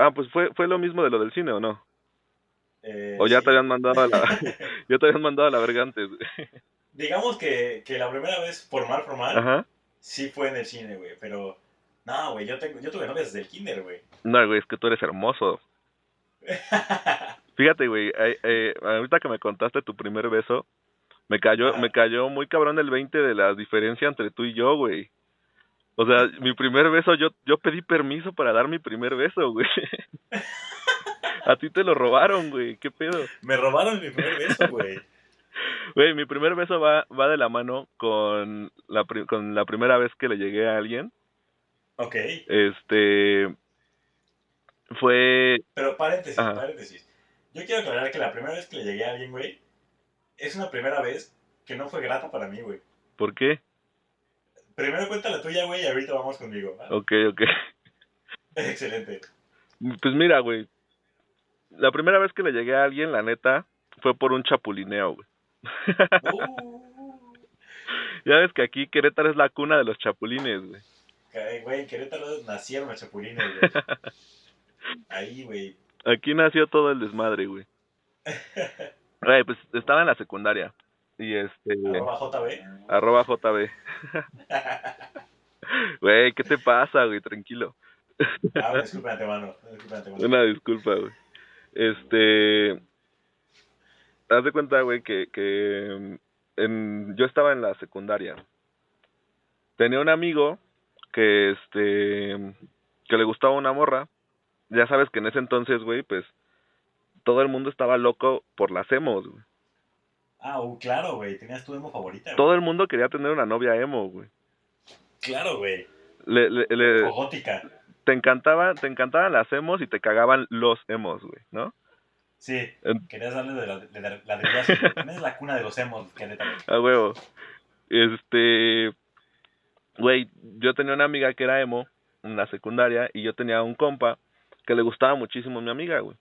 Ah, pues fue fue lo mismo de lo del cine, ¿o no? Eh, O ya sí. te habían mandado a la ya te habían mandado a la verga antes. güey. Digamos que, que la primera vez, formal, formal, Ajá. sí fue en el cine, güey, pero... No, güey, yo, tengo, yo tuve novias desde el kinder, güey. No, güey, es que tú eres hermoso. Fíjate, güey, eh, eh, ahorita que me contaste tu primer beso, me cayó, me cayó muy cabrón el 20 de la diferencia entre tú y yo, güey. O sea, mi primer beso, yo, yo pedí permiso para dar mi primer beso, güey. A ti te lo robaron, güey, qué pedo. Me robaron mi primer beso, güey. Güey, mi primer beso va, va de la mano con la, con la primera vez que le llegué a alguien. Ok, Este, fue, pero paréntesis, Ajá. paréntesis. Yo quiero aclarar que la primera vez que le llegué a alguien, güey, es una primera vez que no fue grata para mí, güey. ¿por qué? Primero cuenta la tuya, güey, y ahorita vamos conmigo. ¿va? Ok, ok. Excelente. Pues mira, güey. La primera vez que le llegué a alguien, la neta, fue por un chapulineo, güey. Uh, ya ves que aquí Querétaro es la cuna de los chapulines, güey. güey, en Querétaro nacieron los chapulines, güey. Ahí, güey. Aquí nació todo el desmadre, güey. Güey, pues estaba en la secundaria. Y este, Arroba JB. arroba JB. Güey, ¿qué te pasa, güey? Tranquilo. Ah, disculpa antemano. Una disculpa, güey. Este. Haz de cuenta, güey, que, que en, yo estaba en la secundaria. Tenía un amigo que, este, que le gustaba una morra. Ya sabes que en ese entonces, güey, pues, todo el mundo estaba loco por las emos, güey. Ah, uh, claro, güey. Tenías tu emo favorita. güey. Todo el mundo quería tener una novia emo, güey. Claro, güey. Le, le, le- O gótica. te encantaban, te encantaban las emos y te cagaban los emos, güey, ¿no? Sí, querías darle de la, de la. También es la cuna de los emos, Querétaro. A huevo. Este. Güey, yo tenía una amiga que era emo en la secundaria y yo tenía un compa que le gustaba muchísimo a mi amiga, güey.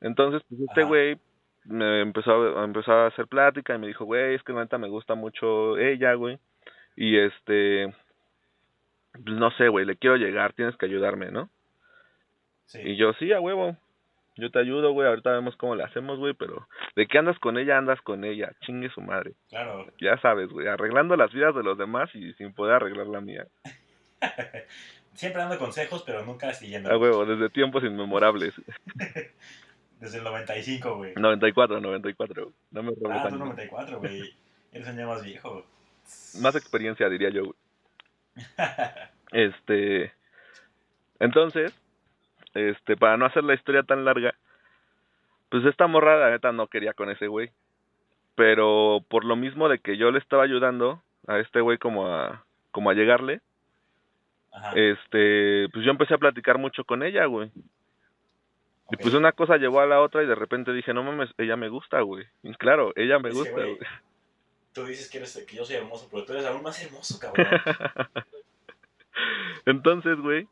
Entonces, pues este güey me empezó a, empezó a hacer plática y me dijo, güey, es que neta me gusta mucho ella, güey. Y este. Pues no sé, güey, le quiero llegar, tienes que ayudarme, ¿no? Sí. Y yo, sí, a huevo. Yo te ayudo, güey. Ahorita vemos cómo le hacemos, güey. Pero de que andas con ella, andas con ella. Chingue su madre. Claro. Ya sabes, güey. Arreglando las vidas de los demás y sin poder arreglar la mía. Siempre dando consejos, pero nunca siguiendo. A huevo, desde tiempos inmemorables. Desde el 95, güey. 94, 94. No me ah, tú años. 94, güey. Eres un año más viejo. Más experiencia, diría yo, güey. Este. Entonces, este, para no hacer la historia tan larga, pues esta morra, la neta, no quería con ese güey. Pero por lo mismo de que yo le estaba ayudando a este güey como a, como a llegarle, Ajá. este, pues yo empecé a platicar mucho con ella, güey. Y pues una cosa llevó a la otra y de repente dije, no mames, ella me gusta, güey. Y claro, ella me Es gusta, güey, güey. Tú dices que, eres, que yo soy hermoso, pero tú eres aún más hermoso, cabrón. Entonces, güey,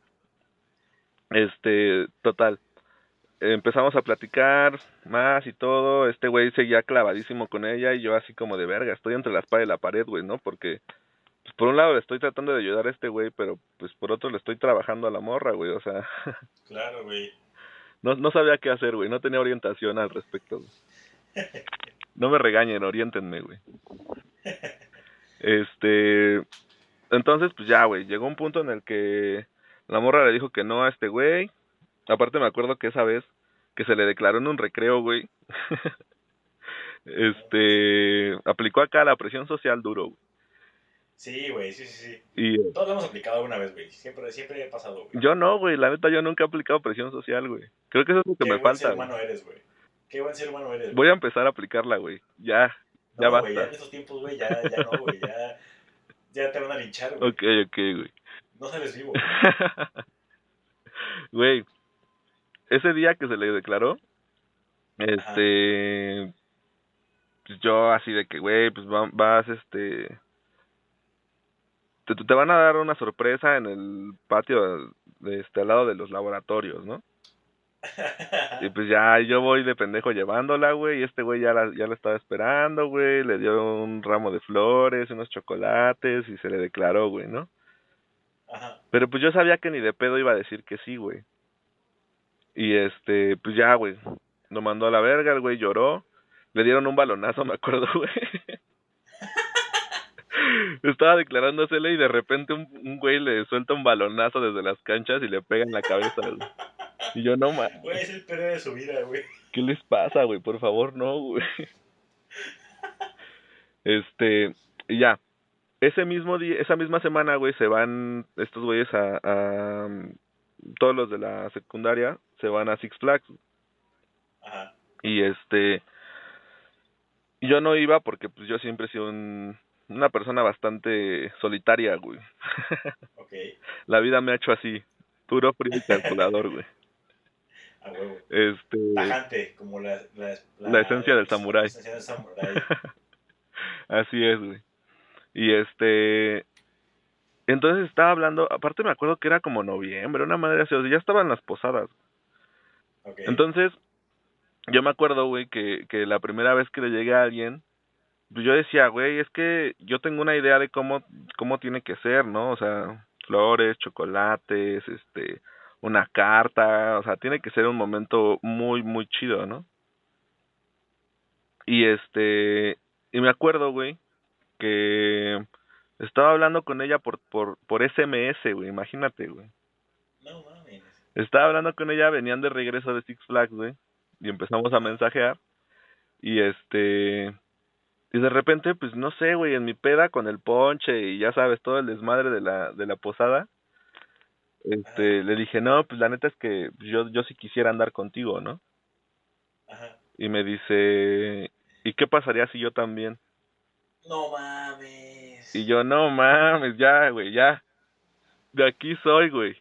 este, total, empezamos a platicar más y todo, este güey seguía clavadísimo con ella y yo así como de verga, estoy entre la espada y la pared, güey, ¿no? Porque, por un lado le estoy tratando de ayudar a este güey, pero pues por otro le estoy trabajando a la morra, güey, o sea, claro, güey. no, no sabía qué hacer, güey, no tenía orientación al respecto, güey. No me regañen, oriéntenme, güey. Este, entonces, pues ya, güey, llegó un punto en el que la morra le dijo que no a este güey. Aparte me acuerdo que esa vez que se le declaró en un recreo, güey. este, aplicó acá la presión social duro, güey. Sí, güey, sí, sí, sí. Y eh, Todos lo hemos aplicado alguna vez, güey. Siempre, siempre he pasado, güey. yo no, güey, la neta yo nunca he aplicado presión social, güey. Creo que eso es lo que Qué me buen falta. ser güey. humano eres, güey. Qué buen ser humano eres. Voy a empezar a aplicarla, güey. Ya, ya no, basta. güey, ya en estos tiempos, güey, ya, ya no, güey. Ya, ya te van a linchar, güey. Ok, ok, güey. No sales vivo. Güey, ese día que se le declaró, este, pues yo así de que, güey, pues va- vas, este, te, te van a dar una sorpresa en el patio de este al lado de los laboratorios, ¿no? Y pues ya yo voy de pendejo llevándola, güey, y este güey ya la, ya la estaba esperando, güey, le dio un ramo de flores, unos chocolates y se le declaró, güey, ¿no? Ajá. Pero pues yo sabía que ni de pedo iba a decir que sí, güey. Y este, pues ya, güey. Lo mandó a la verga, el güey lloró. Le dieron un balonazo, me acuerdo, güey. Estaba declarándosele y de repente un, un güey le suelta un balonazo desde las canchas y le pega en la cabeza, güey. Y yo, no, ma, Güey, es el de su vida, güey. ¿qué les pasa, güey? Por favor, no, güey. Este, y ya. Ese mismo día, esa misma semana, güey, se van estos güeyes a, a todos los de la secundaria se van a Six Flags Ajá. y este yo no iba porque pues yo siempre he sido un- una persona bastante solitaria, güey. La vida me ha hecho así, puro frío y calculador, güey. A huevo. Este, Tajante, como la, la, La esencia del samurái. La esencia del samurái. así es, güey. Y este entonces estaba hablando, aparte me acuerdo que era como noviembre, una madre así, o sea, ya estaban las posadas. Entonces, yo me acuerdo, güey, que, que la primera vez que le llegué a alguien, yo decía, güey, es que yo tengo una idea de cómo, cómo tiene que ser, ¿no? O sea, flores, chocolates, este, una carta, o sea, tiene que ser un momento muy, muy chido, ¿no? Y este, y me acuerdo, güey, que estaba hablando con ella por, por, por SMS, güey, imagínate, güey. No mames. Estaba hablando con ella, venían de regreso de Six Flags, güey, y empezamos a mensajear. Y este. Y de repente, pues no sé, güey, en mi peda con el ponche y ya sabes, todo el desmadre de la, de la posada. Este, le dije, no, pues la neta es que yo, yo sí quisiera andar contigo, ¿no? Ajá. Y me dice, ¿y qué pasaría si yo también? No mames. Y yo, no mames, ya, güey, ya. De aquí soy, güey.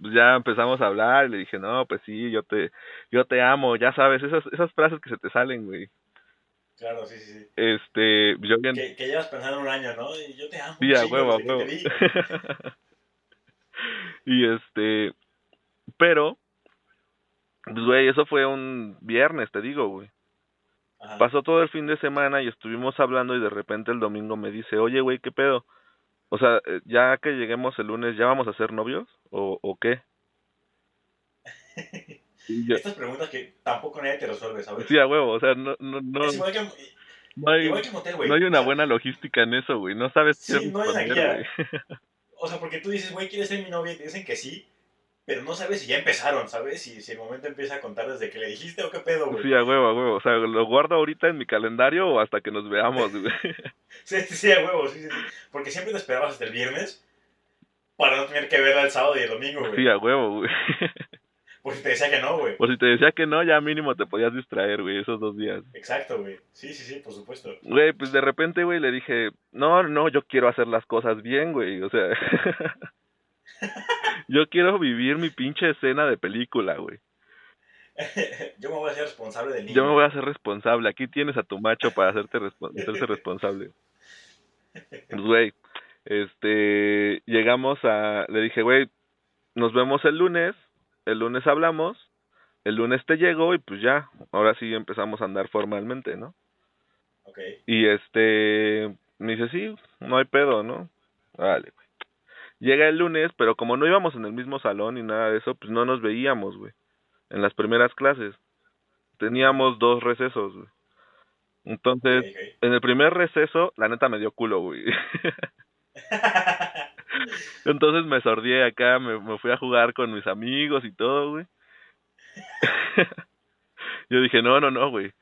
pues ya empezamos a hablar y le dije, no, pues sí, yo te, yo te amo, ya sabes, esas, esas frases que se te salen, güey. Claro, sí, sí, sí. Este, yo bien... Que, que llevas pensando un año, ¿no? Y yo te amo. Sí, a huevo, a huevo. y este, pero, pues, güey, eso fue un viernes, te digo, güey. Ajá. Pasó todo el fin de semana y estuvimos hablando y de repente el domingo me dice, oye, güey, ¿qué pedo? O sea, eh, ya que lleguemos el lunes, ¿ya vamos a ser novios? ¿O, o qué? Yo- Estas preguntas que tampoco nadie te resuelve, ¿sabes? sí, a huevo, o sea, no, no, no, es igual que, no hay, motel, no hay una buena logística en eso, güey. No sabes Sí, qué no hay guía. O sea, porque tú dices, güey, ¿quieres ser mi novia? Y te dicen que sí, pero no sabes si ya empezaron, ¿sabes? Si, si el momento empieza a contar desde que le dijiste o qué pedo, güey. Sí, a huevo, a huevo. O sea, lo guardo ahorita en mi calendario o hasta que nos veamos, güey. Sí, sí, a huevo, sí, sí, sí. Porque siempre te esperabas hasta el viernes para no tener que verla el sábado y el domingo, güey. Sí, a huevo, güey. Por si te decía que no, güey. Por si te decía que no, ya mínimo te podías distraer, güey, esos dos días. Exacto, güey. Sí, sí, sí, por supuesto. Güey, pues de repente, güey, le dije, no, no, yo quiero hacer las cosas bien, güey. O sea, yo quiero vivir mi pinche escena de película, güey. Yo me voy a hacer responsable del niño. Yo me voy a hacer responsable. Aquí tienes a tu macho para hacerte respo- hacerse responsable. Pues, güey, este, llegamos a, le dije, güey, nos vemos el lunes, el lunes hablamos, el lunes te llego y pues ya, ahora sí empezamos a andar formalmente, ¿no? Ok. Y este, me dice, sí, no hay pedo, ¿no? Vale, güey. Llega el lunes, pero como no íbamos en el mismo salón ni nada de eso, pues no nos veíamos, güey. En las primeras clases. Teníamos dos recesos, güey. Entonces, en el primer receso, la neta me dio culo, güey. Entonces me sordié acá, me, me fui a jugar con mis amigos y todo, güey. Yo dije, no, no, no, güey.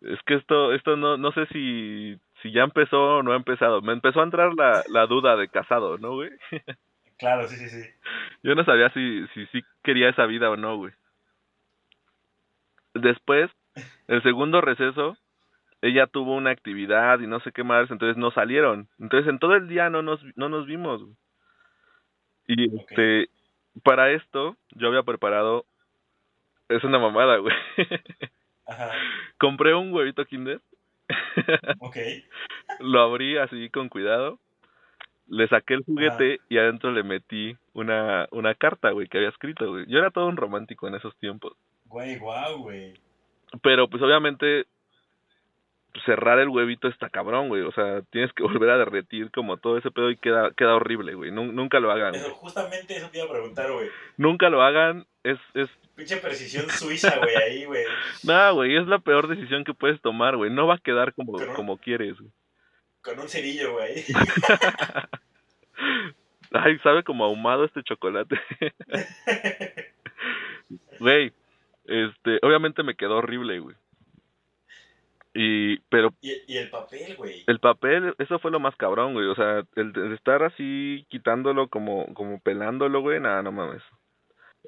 Es que esto, esto no, no sé si, si ya empezó o no ha empezado. Me empezó a entrar la, la duda de casado, ¿no, güey? claro, sí, sí, sí. Yo no sabía si, si, si quería esa vida o no, güey. Después, el segundo receso, ella tuvo una actividad y no sé qué más, entonces no salieron. Entonces en todo el día no nos, no nos vimos. güey. Y este, para esto, yo había preparado, es una mamada, güey. Ajá. Compré un huevito Kinder, Ok. lo abrí así con cuidado, le saqué el juguete y adentro le metí una, una carta, güey, que había escrito, güey. Yo era todo un romántico en esos tiempos. Güey, guau, güey. Pero pues obviamente cerrar el huevito está cabrón, güey. O sea, tienes que volver a derretir como todo ese pedo y queda, queda horrible, güey. Nun- nunca lo hagan. Eso, güey. justamente eso te iba a preguntar, güey. Nunca lo hagan. Es, es, Pinche precisión suiza, güey, ahí, güey. nada, güey. Es la peor decisión que puedes tomar, güey. No va a quedar como, como quieres, güey. Con un cerillo, güey. Ay, sabe como ahumado este chocolate. Güey, este, obviamente me quedó horrible, güey. Y, pero Y, y el papel, güey. El papel, eso fue lo más cabrón, güey. O sea, el estar así quitándolo como, como pelándolo, güey, nada, no mames.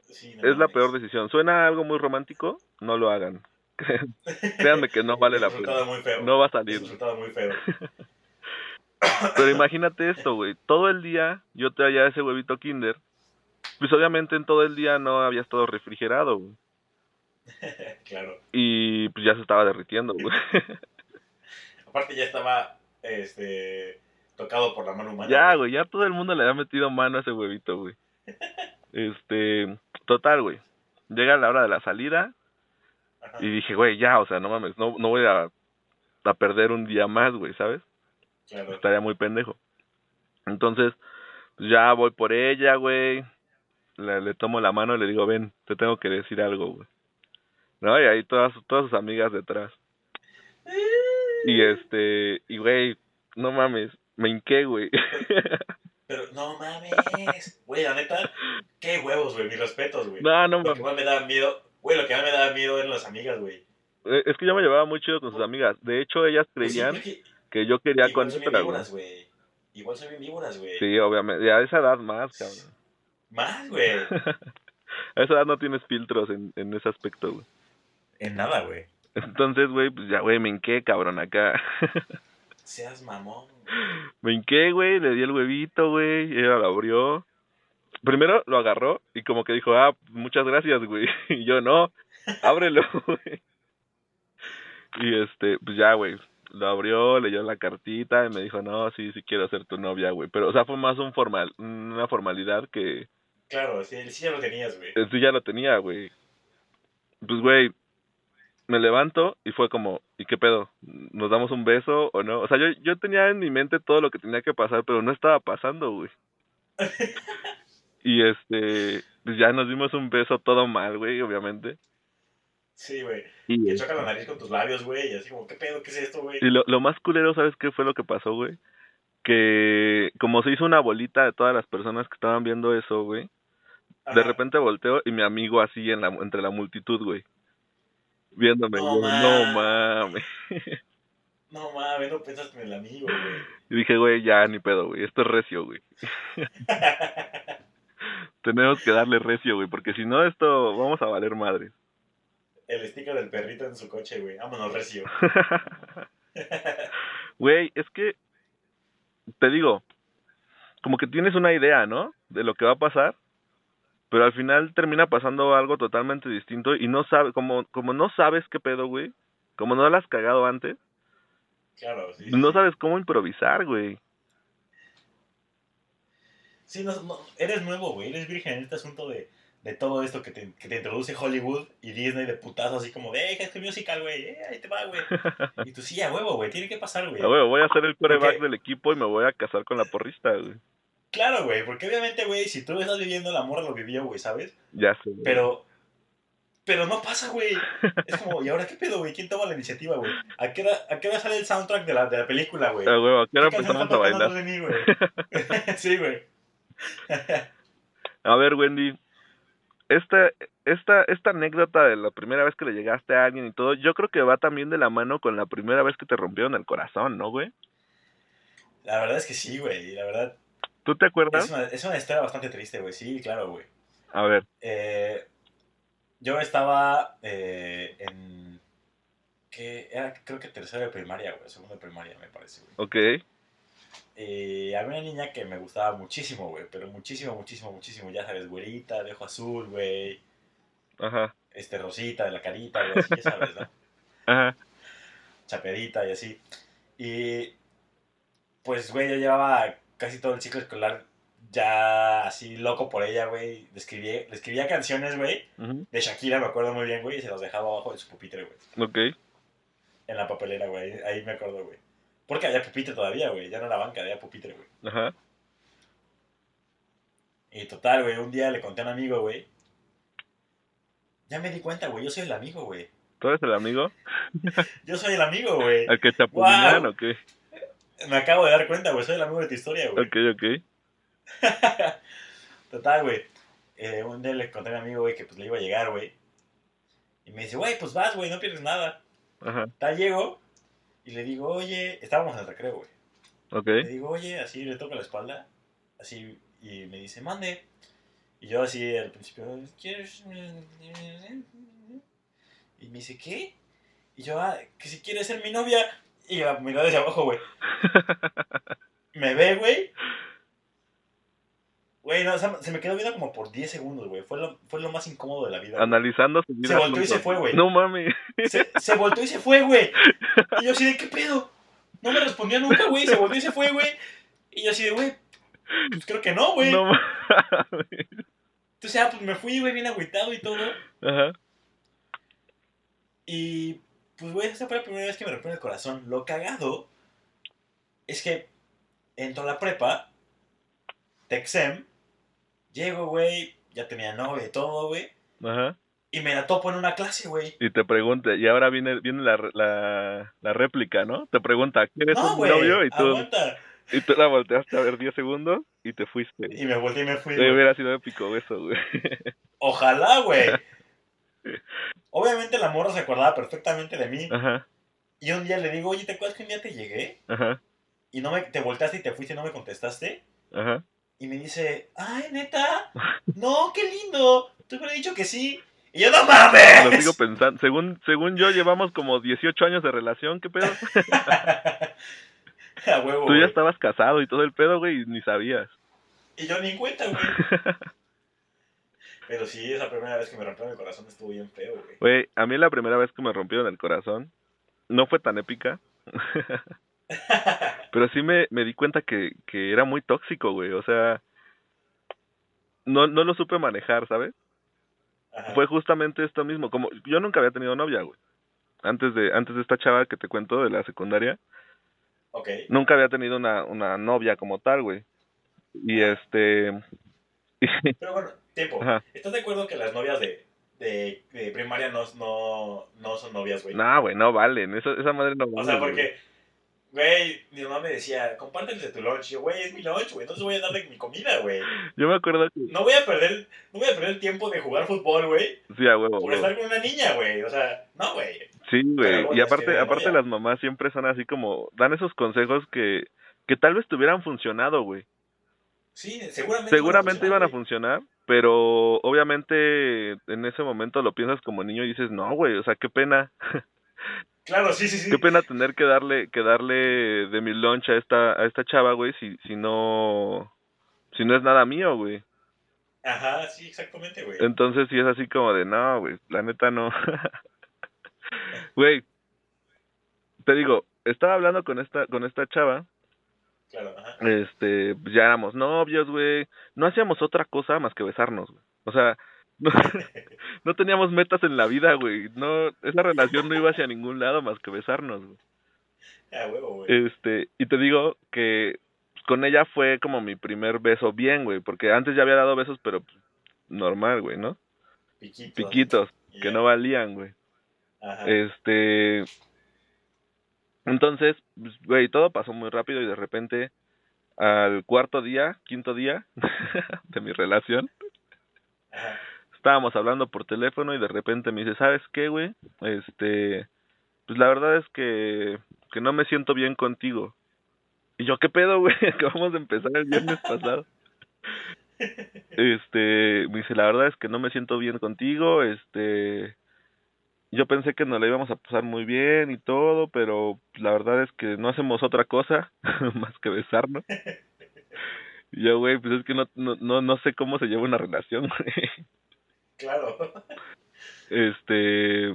Sí, no es la peor decisión. Suena algo muy romántico, no lo hagan. Créanme que no vale la pena. muy feo. No va a salir. resultado muy feo. Pero imagínate esto, güey. Todo el día yo traía ese huevito Kinder. Pues obviamente en todo el día no había estado refrigerado, güey. claro. Y pues ya se estaba derritiendo, güey. Aparte ya estaba, este, tocado por la mano humana. Ya, güey, ya todo el mundo le había metido mano a ese huevito, güey. Este, total, güey. Llega la hora de la salida Ajá. y dije, güey, ya, o sea, no mames, no, no voy a, a perder un día más, güey, ¿sabes? Claro. Estaría muy pendejo. Entonces, pues, ya voy por ella, güey. Le, le tomo la mano y le digo, ven, te tengo que decir algo, güey. ¿No? Y ahí todas, todas sus amigas detrás. Y este, y güey, no mames, me hinqué, güey. Pero no mames. Güey, la neta, qué huevos, güey. Mis respetos, güey. no, no Lo que mames. más me daba miedo, güey, lo que más me daba miedo eran las amigas, güey. Eh, Es que yo me llevaba muy chido con sus amigas. De hecho, ellas Pues sí, creían que yo quería igual con son bien güey. víboras, güey. Igual son bien víboras, güey. Sí, obviamente. Y a esa edad más, cabrón. Más, güey. A esa edad no tienes filtros en, en ese aspecto, güey. En nada, güey. Entonces, güey, pues ya, güey, me hinqué, cabrón, acá. Seas mamón. me hinqué, güey, le di el huevito, güey, ella lo abrió. primero lo agarró y como que dijo, ah, muchas gracias, güey. Y yo, no, ábrelo, güey. Y este, pues ya, güey, lo abrió, leyó la cartita y me dijo, no, sí, sí quiero ser tu novia, güey. Pero, o sea, fue más un formal, una formalidad que... Claro, sí, sí ya lo tenías, güey. Sí ya lo tenía, güey. Pues, güey, me levanto y fue como, ¿y qué pedo? ¿Nos damos un beso o no? O sea, yo, yo tenía en mi mente todo lo que tenía que pasar, pero no estaba pasando, güey. y este, pues ya nos dimos un beso todo mal, güey, obviamente. Sí, güey. Y que choca la nariz con tus labios, güey, y así como, ¿qué pedo? ¿Qué es esto, güey? Y lo, lo más culero, ¿sabes qué fue lo que pasó, güey? Que como se hizo una bolita de todas las personas que estaban viendo eso, güey, de repente volteo y mi amigo así en la, entre la multitud, güey viéndome. No, no mames. No mames, no pensaste en el amigo, güey. Y dije, güey, ya ni pedo, güey. Esto es recio, güey. Tenemos que darle recio, güey, porque si no, esto vamos a valer madre. El sticker del perrito en su coche, güey. Vámonos, recio. Güey, es que. Te digo, como que tienes una idea, ¿no? De lo que va a pasar pero al final termina pasando algo totalmente distinto y no sabe, como, como no sabes qué pedo, güey, como no la has cagado antes, claro, sí, no sabes cómo improvisar, güey. Sí, no, no, eres nuevo, güey, eres virgen en este asunto de, de todo esto que te, que te introduce Hollywood y Disney de putazo, así como eh, es musical, güey, eh, ahí te va, güey. Y tú sí, a huevo, güey, tiene que pasar, güey. A huevo, voy a ser el coreback del equipo y me voy a casar con la porrista, güey. Claro, güey, porque obviamente, güey, si tú estás viviendo el amor, lo vivió, güey, ¿sabes? Ya sé. Pero, pero no pasa, güey. Es como, ¿y ahora qué pedo, güey? ¿Quién toma la iniciativa, güey? ¿A qué hora, a qué hora sale el soundtrack de la, de la película, güey? Ah, güey, ¿a qué hora empezamos a bailar? De mí, güey? sí, güey. a ver, Wendy, esta, esta, esta anécdota de la primera vez que le llegaste a alguien y todo, yo creo que va también de la mano con la primera vez que te rompieron el corazón, ¿no, güey? La verdad es que sí, güey. La verdad, ¿Tú te acuerdas? Es una, es una historia bastante triste, güey. Sí, claro, güey. A ver. Eh, yo estaba eh, en. ¿Qué? Era, creo que tercero de primaria, güey. Segundo de primaria, me parece, güey. Ok. Y había una niña que me gustaba muchísimo, güey. Pero muchísimo, muchísimo, muchísimo. Ya sabes, güerita, de ojo azul, güey. Ajá. Este, rosita, de la carita, güey. Así, ya sabes, ¿no? Ajá. Chaperita y así. Y. Pues, güey, yo llevaba casi todo el ciclo escolar ya así loco por ella, güey. Le, escribía, le escribía canciones, güey, de Shakira, me acuerdo muy bien, güey, y se los dejaba abajo de su pupitre, güey. Ok. En la papelera, güey, ahí me acuerdo, güey. Porque había pupitre todavía, güey, ya no era banca, había pupitre, güey. Ajá. Y total, güey, un día le conté a un amigo, güey. Ya me di cuenta, güey, yo soy el amigo, güey. ¿Tú eres el amigo? yo soy el amigo, güey. ¿Al que te wow. o qué? Me acabo de dar cuenta, güey. Soy el amigo de tu historia, güey. Ok, ok. Total, güey. Eh, un día le conté a mi amigo, güey, que pues le iba a llegar, güey. Y me dice, güey, pues vas, güey, no pierdes nada. Ajá. Tal llego y le digo, oye, estábamos en el recreo, güey. Ok. Le digo, oye, así le toco la espalda, así, y me dice, mande. Y yo así al principio, ¿quieres? Y me dice, ¿qué? Y yo, ah, que si quieres ser mi novia. Y la mirada desde abajo, güey. Me ve, güey. Güey, no, se me quedó viendo como por 10 segundos, güey. Fue lo, fue lo más incómodo de la vida. Analizando su vida. Se volteó y se fue, güey. No mames. Se, se volteó y se fue, güey. Y yo así de, ¿qué pedo? No me respondió nunca, güey. Se volteó y se fue, güey. Y yo así de, güey, pues creo que no, güey. No mames. Entonces, ah, pues me fui, güey, bien agüitado y todo. Ajá. Y pues, güey, esa fue la primera vez que me rompió el corazón. Lo cagado es que entro a la prepa, Texem, llego, güey, ya tenía novia y todo, güey. Ajá. Y me la topo en una clase, güey. Y te pregunta, y ahora viene, viene la, la, la réplica, ¿no? Te pregunta, ¿quieres no, un novio? Y tú, aguanta. y tú la volteaste a ver 10 segundos y te fuiste. Y me volteé y me fui. Te hubiera sido épico eso, güey. Ojalá, güey. Obviamente la morra se acordaba perfectamente de mí. Ajá. Y un día le digo, oye, ¿te acuerdas que un día te llegué? Ajá. Y no me, te volteaste y te fuiste y no me contestaste. Ajá. Y me dice, ay, neta, no, qué lindo. Tú me has dicho que sí. Y yo, no mames. Lo sigo pensando. Según, según yo, llevamos como 18 años de relación. ¿Qué pedo? A huevo, Tú ya estabas casado y todo el pedo, güey, y ni sabías. Y yo ni en cuenta, güey. Pero sí, esa primera vez que me rompieron el corazón estuvo bien feo, güey. Güey, a mí la primera vez que me rompieron el corazón no fue tan épica. Pero sí me, me di cuenta que, que era muy tóxico, güey. O sea, no, no lo supe manejar, ¿sabes? Ajá. Fue justamente esto mismo. Como yo nunca había tenido novia, güey. Antes de, antes de esta chava que te cuento de la secundaria, nunca había tenido una, una novia como tal, güey. Y este... Pero bueno, tiempo. Ajá. ¿Estás de acuerdo que las novias de, de, de primaria no, no, no son novias, güey? No, güey, no valen. Esa, esa madre no vale. o sea, porque, güey, mi mamá me decía, compárteles de tu lunch. Y yo, güey, es mi lunch, güey, entonces voy a darle mi comida, güey. Yo me acuerdo que... No voy a perder, no voy a perder el tiempo de jugar fútbol, güey, Sí, a huevo. por huevo. estar con una niña, güey. O sea, no, güey. Sí, güey. Y aparte, de aparte las mamás siempre son así como... Dan esos consejos que, que tal vez te hubieran funcionado, güey. Sí, seguramente. Seguramente iban a funcionar, funcionar, pero obviamente en ese momento lo piensas como niño y dices, no, güey, o sea, qué pena. Claro, sí, sí, sí. Qué pena tener que darle que darle de mi lunch a esta a esta chava, güey, si si no si no es nada mío, güey. Ajá, sí, exactamente, güey. Entonces sí es así como de, no, güey, la neta no. Güey, te digo, estaba hablando con esta con esta chava, Claro, ajá. este, pues ya éramos novios, güey, no hacíamos otra cosa más que besarnos, güey. O sea, no, no teníamos metas en la vida, güey. No, esa relación no iba hacia ningún lado más que besarnos, güey. Ah, huevo, güey. Este, y te digo que pues, con ella fue como mi primer beso bien, güey, porque antes ya había dado besos, pero pues, normal, güey, ¿no? Piquitos. Piquitos, que no valían, güey. Ajá. Este, entonces, pues, güey, todo pasó muy rápido y de repente al cuarto día, quinto día de mi relación, estábamos hablando por teléfono y de repente me dice, ¿sabes qué, güey? Este, pues la verdad es que, que no me siento bien contigo. Y yo, ¿qué pedo, güey? Acabamos de empezar el viernes pasado. Este, me dice, la verdad es que no me siento bien contigo, este, yo pensé que nos la íbamos a pasar muy bien y todo, pero la verdad es que no hacemos otra cosa más que besarnos. Y yo, güey, pues es que no, no, no, no sé cómo se lleva una relación, güey. Claro. Este.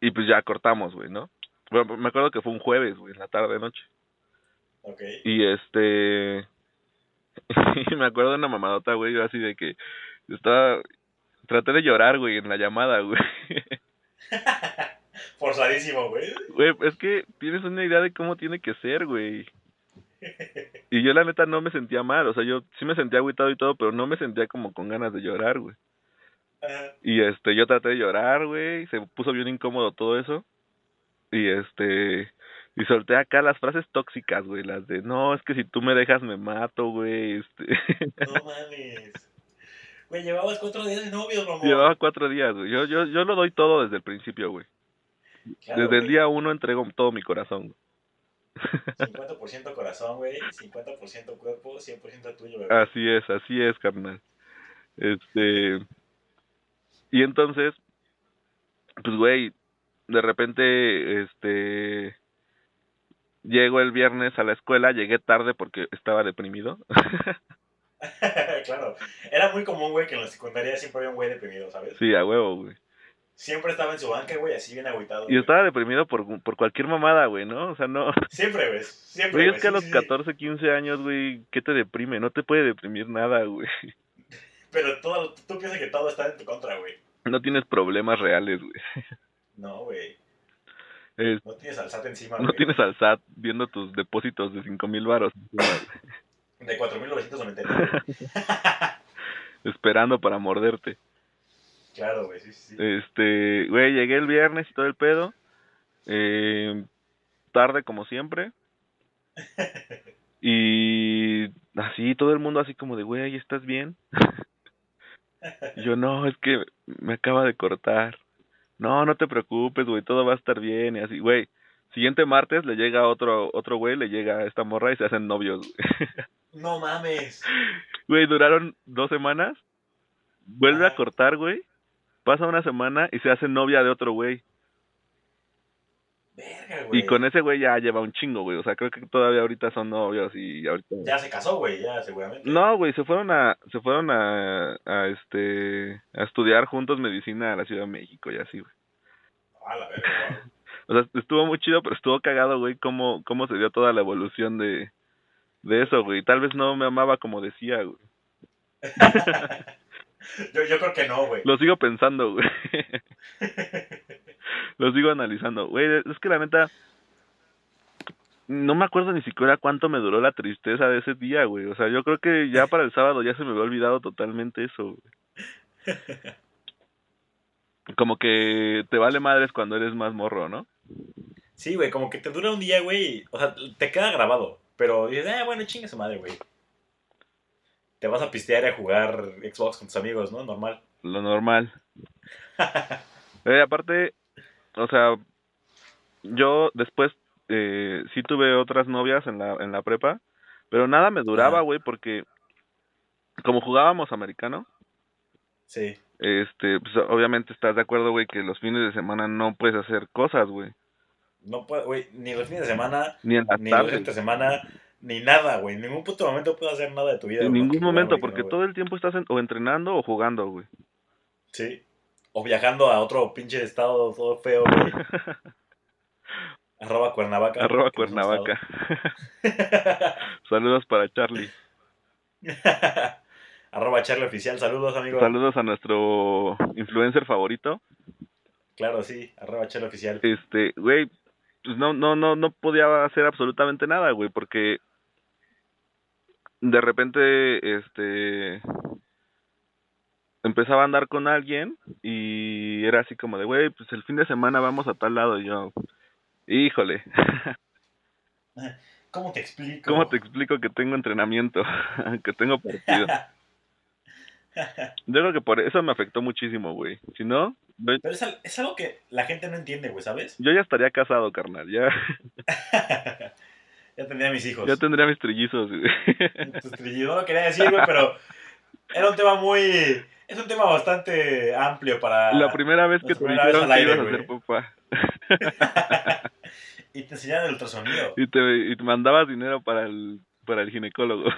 Y pues ya cortamos, güey, ¿no? Bueno, me acuerdo que fue un jueves, güey, en la tarde noche. Ok. Y este. y me acuerdo de una mamadota, güey, yo así de que estaba. Traté de llorar, güey, en la llamada, güey. Forzadísimo, güey. Güey, es que tienes una idea de cómo tiene que ser, güey. Y yo la neta no me sentía mal, o sea, yo sí me sentía agüitado y todo, pero no me sentía como con ganas de llorar, güey. Ajá. Y este, yo traté de llorar, güey, se puso bien incómodo todo eso. Y este, y solté acá las frases tóxicas, güey, las de, no, es que si tú me dejas me mato, güey, este. No mames. Güey, llevabas cuatro días de novios, mamón. Llevaba cuatro días, güey. Yo, yo, yo lo doy todo desde el principio, güey. Claro, desde el día uno entrego todo mi corazón, güey. 50% corazón, güey. 50% cuerpo, 100% tuyo, güey. Así es, así es, carnal. Este. Y entonces, pues, güey, de repente, este. Llego el viernes a la escuela, llegué tarde porque estaba deprimido. claro. Era muy común, güey, que en la secundaria siempre había un güey deprimido, ¿sabes? sí, a huevo, güey. Siempre estaba en su banca, güey, así bien agüitado. Y güey. estaba deprimido por, por cualquier mamada, güey, ¿no? O sea, no. Siempre, güey. Siempre. Güey, es que a los sí, sí. 14, 15 años, güey, ¿qué te deprime? No te puede deprimir nada, güey. Pero todo, tú piensas que todo está en tu contra, güey. No tienes problemas reales, güey. No, güey. Es- No tienes al SAT encima, no güey. tienes al SAT viendo tus depósitos de cinco mil varos De 4.999. esperando para morderte. claro, güey, sí, sí. Este, güey, llegué el viernes y todo el pedo. Eh, tarde como siempre. Y así todo el mundo así como de, güey, ¿estás bien? Yo, no, es que me acaba de cortar. No, no te preocupes, güey, todo va a estar bien. Y así, güey, siguiente martes le llega otro otro güey, le llega a esta morra y se hacen novios, güey. No mames. Güey, duraron dos semanas. Vuelve a cortar, güey. Pasa una semana y se hace novia de otro güey. Verga, Verga, güey. Y con ese güey ya lleva un chingo, güey. O sea, creo que todavía ahorita son novios y ahorita... Ya se casó, güey, ya seguramente. No, güey, se fueron a, se fueron a, a este, a estudiar juntos medicina a la Ciudad de México y así, güey. A la verga, güey. O sea, estuvo muy chido, pero estuvo cagado, güey, cómo, cómo se dio toda la evolución de, de eso, güey. Tal vez no me amaba como decía, güey. yo, yo creo que no, güey. Lo sigo pensando, güey. Lo sigo analizando. Güey, es que la neta, no me acuerdo ni siquiera cuánto me duró la tristeza de ese día, güey. O sea, yo creo que ya para el sábado ya se me había olvidado totalmente eso, güey. Como que te vale madres cuando eres más morro, ¿no? Sí, güey, como que te dura un día, güey. O sea, te queda grabado. Pero dices, ah, bueno, chinga su madre, güey. Te vas a pistear y a jugar Xbox con tus amigos, ¿no? Normal. Lo normal. Eh, aparte, o sea, yo después eh, sí tuve otras novias en la, en la prepa, pero nada me duraba, güey, porque como jugábamos americano, Sí. este, pues obviamente estás de acuerdo, güey, que los fines de semana no puedes hacer cosas, güey. No puedo, güey, ni los fines de semana, Ni en ni los entre semana, ni nada, güey. En ningún puto momento puedo hacer nada de tu vida. En ningún momento, porque no, todo el tiempo estás en- o entrenando o jugando, güey. Sí. O viajando a otro pinche estado todo feo, güey. Arroba Cuernavaca. Arroba Cuernavaca. Saludos para Charlie. Arroba Charlie Oficial. Saludos, amigo. Saludos a nuestro influencer favorito. Claro, sí. Arroba Charlie Oficial. Este, güey, pues no, no, no, no podía hacer absolutamente nada, güey, porque de repente, este, empezaba a andar con alguien y era así como de, güey, pues el fin de semana vamos a tal lado y yo, híjole, ¿Cómo te explico? ¿cómo te explico que tengo entrenamiento, que tengo partido? Yo creo que por eso me afectó muchísimo, güey. Si no, yo, Pero es, es algo que la gente no entiende, güey, ¿sabes? yo ya estaría casado, carnal, ya, ya tendría mis hijos. ya tendría mis trillizos. Tus trillizos, no lo quería decir, güey, pero era un tema muy... Es un tema bastante amplio para... La primera vez que te dijeron que ibas a ser papá y te enseñaron el ultrasonido. y te, y te mandabas dinero para el para el ginecólogo.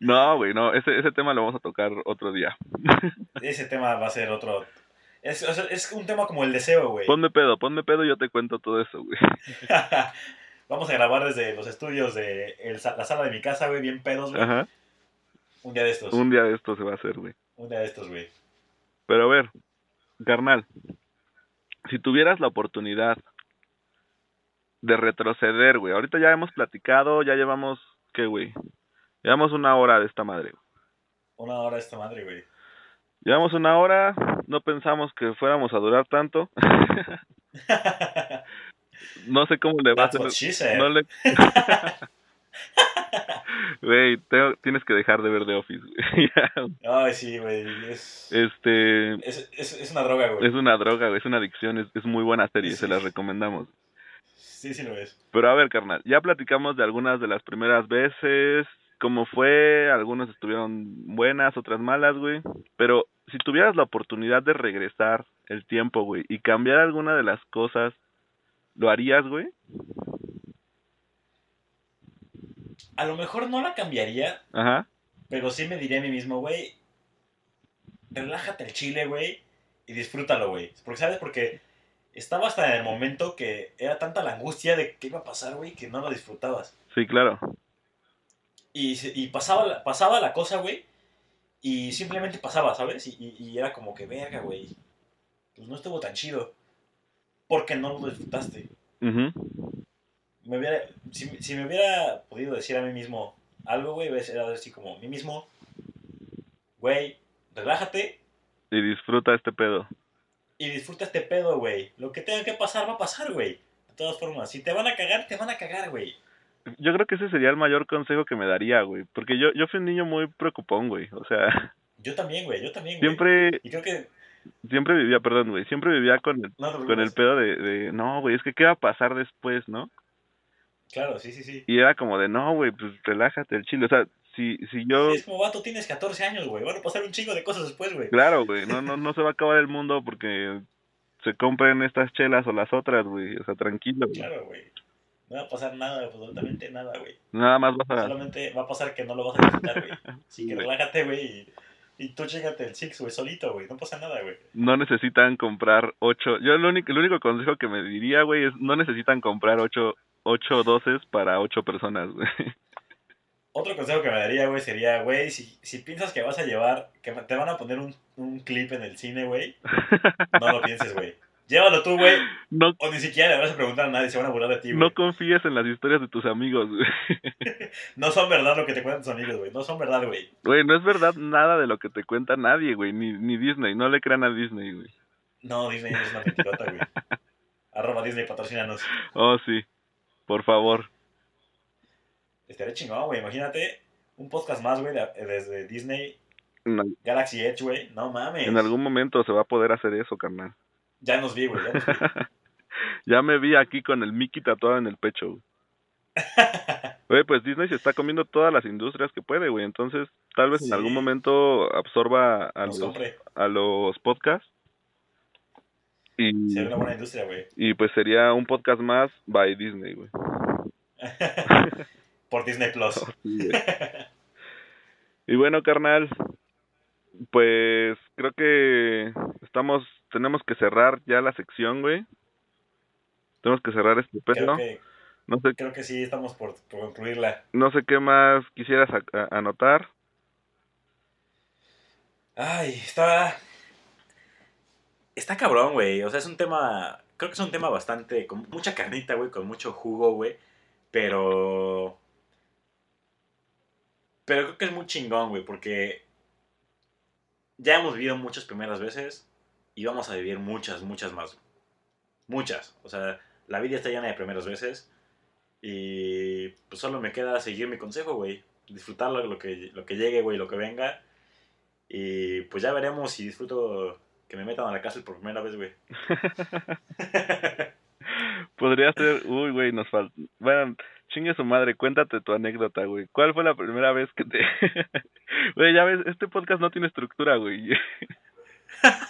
No, güey, no, ese ese tema lo vamos a tocar otro día. Ese tema va a ser otro... Es, o sea, es un tema como el deseo, güey. Ponme pedo, ponme pedo y yo te cuento todo eso, güey. Vamos a grabar desde los estudios de el la sala de mi casa, güey, bien pedos, güey. Ajá. Un día de estos. Un día de esto se va a hacer, güey. Un día de estos, güey. Pero a ver, carnal, si tuvieras la oportunidad de retroceder, güey. Ahorita ya hemos platicado, ya llevamos ¿qué, güey? Llevamos una hora de esta madre. Una hora esta madre, güey. Llevamos una hora, no pensamos que fuéramos a durar tanto. no sé cómo le va a hacer. No le... Güey, tienes que dejar de ver The Office. güey. Ay, sí, güey. Es, este, es, es, es una droga, güey. es una droga, güey, es una adicción, es, es muy buena serie, Sí. se las recomendamos. Sí, sí lo es. Pero a ver, carnal, ya platicamos de algunas de las primeras veces, cómo fue, algunas estuvieron buenas, otras malas, güey. Pero si tuvieras la oportunidad de regresar el tiempo, güey, y cambiar alguna de las cosas, ¿lo harías, güey? A lo mejor no la cambiaría, Ajá. pero sí me diría a mí mismo, güey, relájate el chile, güey, y disfrútalo, güey. Porque, ¿sabes? Porque estaba hasta en el momento que era tanta la angustia de qué iba a pasar, güey, que no lo disfrutabas. Sí, claro. Y, se- y pasaba, la- pasaba la cosa, güey, y simplemente pasaba, ¿sabes? Y, y- y era como que, verga, güey, pues no estuvo tan chido. Porque no lo disfrutaste. Ujú. me hubiera, si, si me hubiera podido decir a mí mismo algo, güey, sido así como, a mí mismo, güey, relájate Y disfruta este pedo. y disfruta este pedo, güey. Lo que tenga que pasar, va a pasar, güey. De todas formas, si te van a cagar, te van a cagar, güey. Yo creo que ese sería el mayor consejo que me daría, güey. Porque yo, yo fui un niño muy preocupón, güey. O sea, Yo también, güey, yo también, güey. siempre, Y creo que... siempre vivía, perdón, güey, siempre vivía con el, No, con el pedo de, de, no, güey, es que qué va a pasar después, ¿no? Claro, sí, sí, sí. Y era como de, no, güey, pues relájate el chile. O sea, si, si yo, Es como, vato, tienes 14 años, güey. Van a pasar un chingo de cosas después, güey. claro, güey, no, no, no se va a acabar el mundo porque se compren estas chelas o las otras, güey. O sea, tranquilo. güey. Claro, güey. No va a pasar nada, absolutamente nada, güey. Nada más vas a... Solamente va a pasar que no lo vas a disfrutar, güey. Así que relájate, güey. Y, y tú chingate el Six, güey, solito, güey. No pasa nada, güey. No necesitan comprar ocho... Yo el único, el único consejo que me diría, güey, es no necesitan comprar ocho, ocho doces para ocho personas, güey. Otro consejo que me daría, güey, sería, güey, si, si piensas que vas a llevar, que te van a poner un, un clip en el cine, güey, no lo pienses, güey. Llévalo tú, güey, No, o ni siquiera le vas a preguntar a nadie, se van a burlar de ti, güey. no confíes en las historias de tus amigos, güey. No son verdad lo que te cuentan tus amigos, güey. No son verdad, güey. Güey, no es verdad nada de lo que te cuenta nadie, güey, ni, ni Disney. No le crean a Disney, güey. No, Disney es una mentirota, güey. Arroba Disney, patrocínanos. Oh, sí. Por favor. Estaría chingón, güey. Imagínate un podcast más, güey, de- desde Disney En, Galaxy Edge, güey. No mames. en algún momento se va a poder hacer eso, carnal. Ya nos vi, güey. Ya nos vi. Ya me vi aquí con el Mickey tatuado en el pecho, güey. Güey, pues Disney se está comiendo todas las industrias que puede, güey. Entonces, tal vez en algún momento absorba a Nos los, compre. a los podcasts. Y, Sería una buena industria, güey. y pues sería un podcast más by Disney, güey. Por Disney Plus. Sí, y bueno, carnal, pues creo que estamos, tenemos que cerrar ya la sección, güey. Tenemos que cerrar este pedo. No sé, creo que sí estamos por, por concluirla. no sé qué más quisieras a- a- anotar. Ay, está. Está cabrón, güey. O sea, es un tema. Creo que es un tema bastante. con mucha carnita, güey. Con mucho jugo, güey. Pero. Pero creo que es muy chingón, güey. Porque. Ya hemos vivido muchas primeras veces. Y vamos a vivir muchas, muchas más. Muchas. O sea, la vida está llena de primeras veces. Y. Pues solo me queda seguir mi consejo, güey. Disfrutarlo, lo que, lo que llegue, güey, lo que venga. Y pues ya veremos si disfruto que me metan a la cárcel por primera vez, güey. Podría ser, uy, güey, nos falta. Bueno, chingue su madre, cuéntate tu anécdota, güey. ¿Cuál fue la primera vez que te. Güey, ya ves, este podcast no tiene estructura, güey.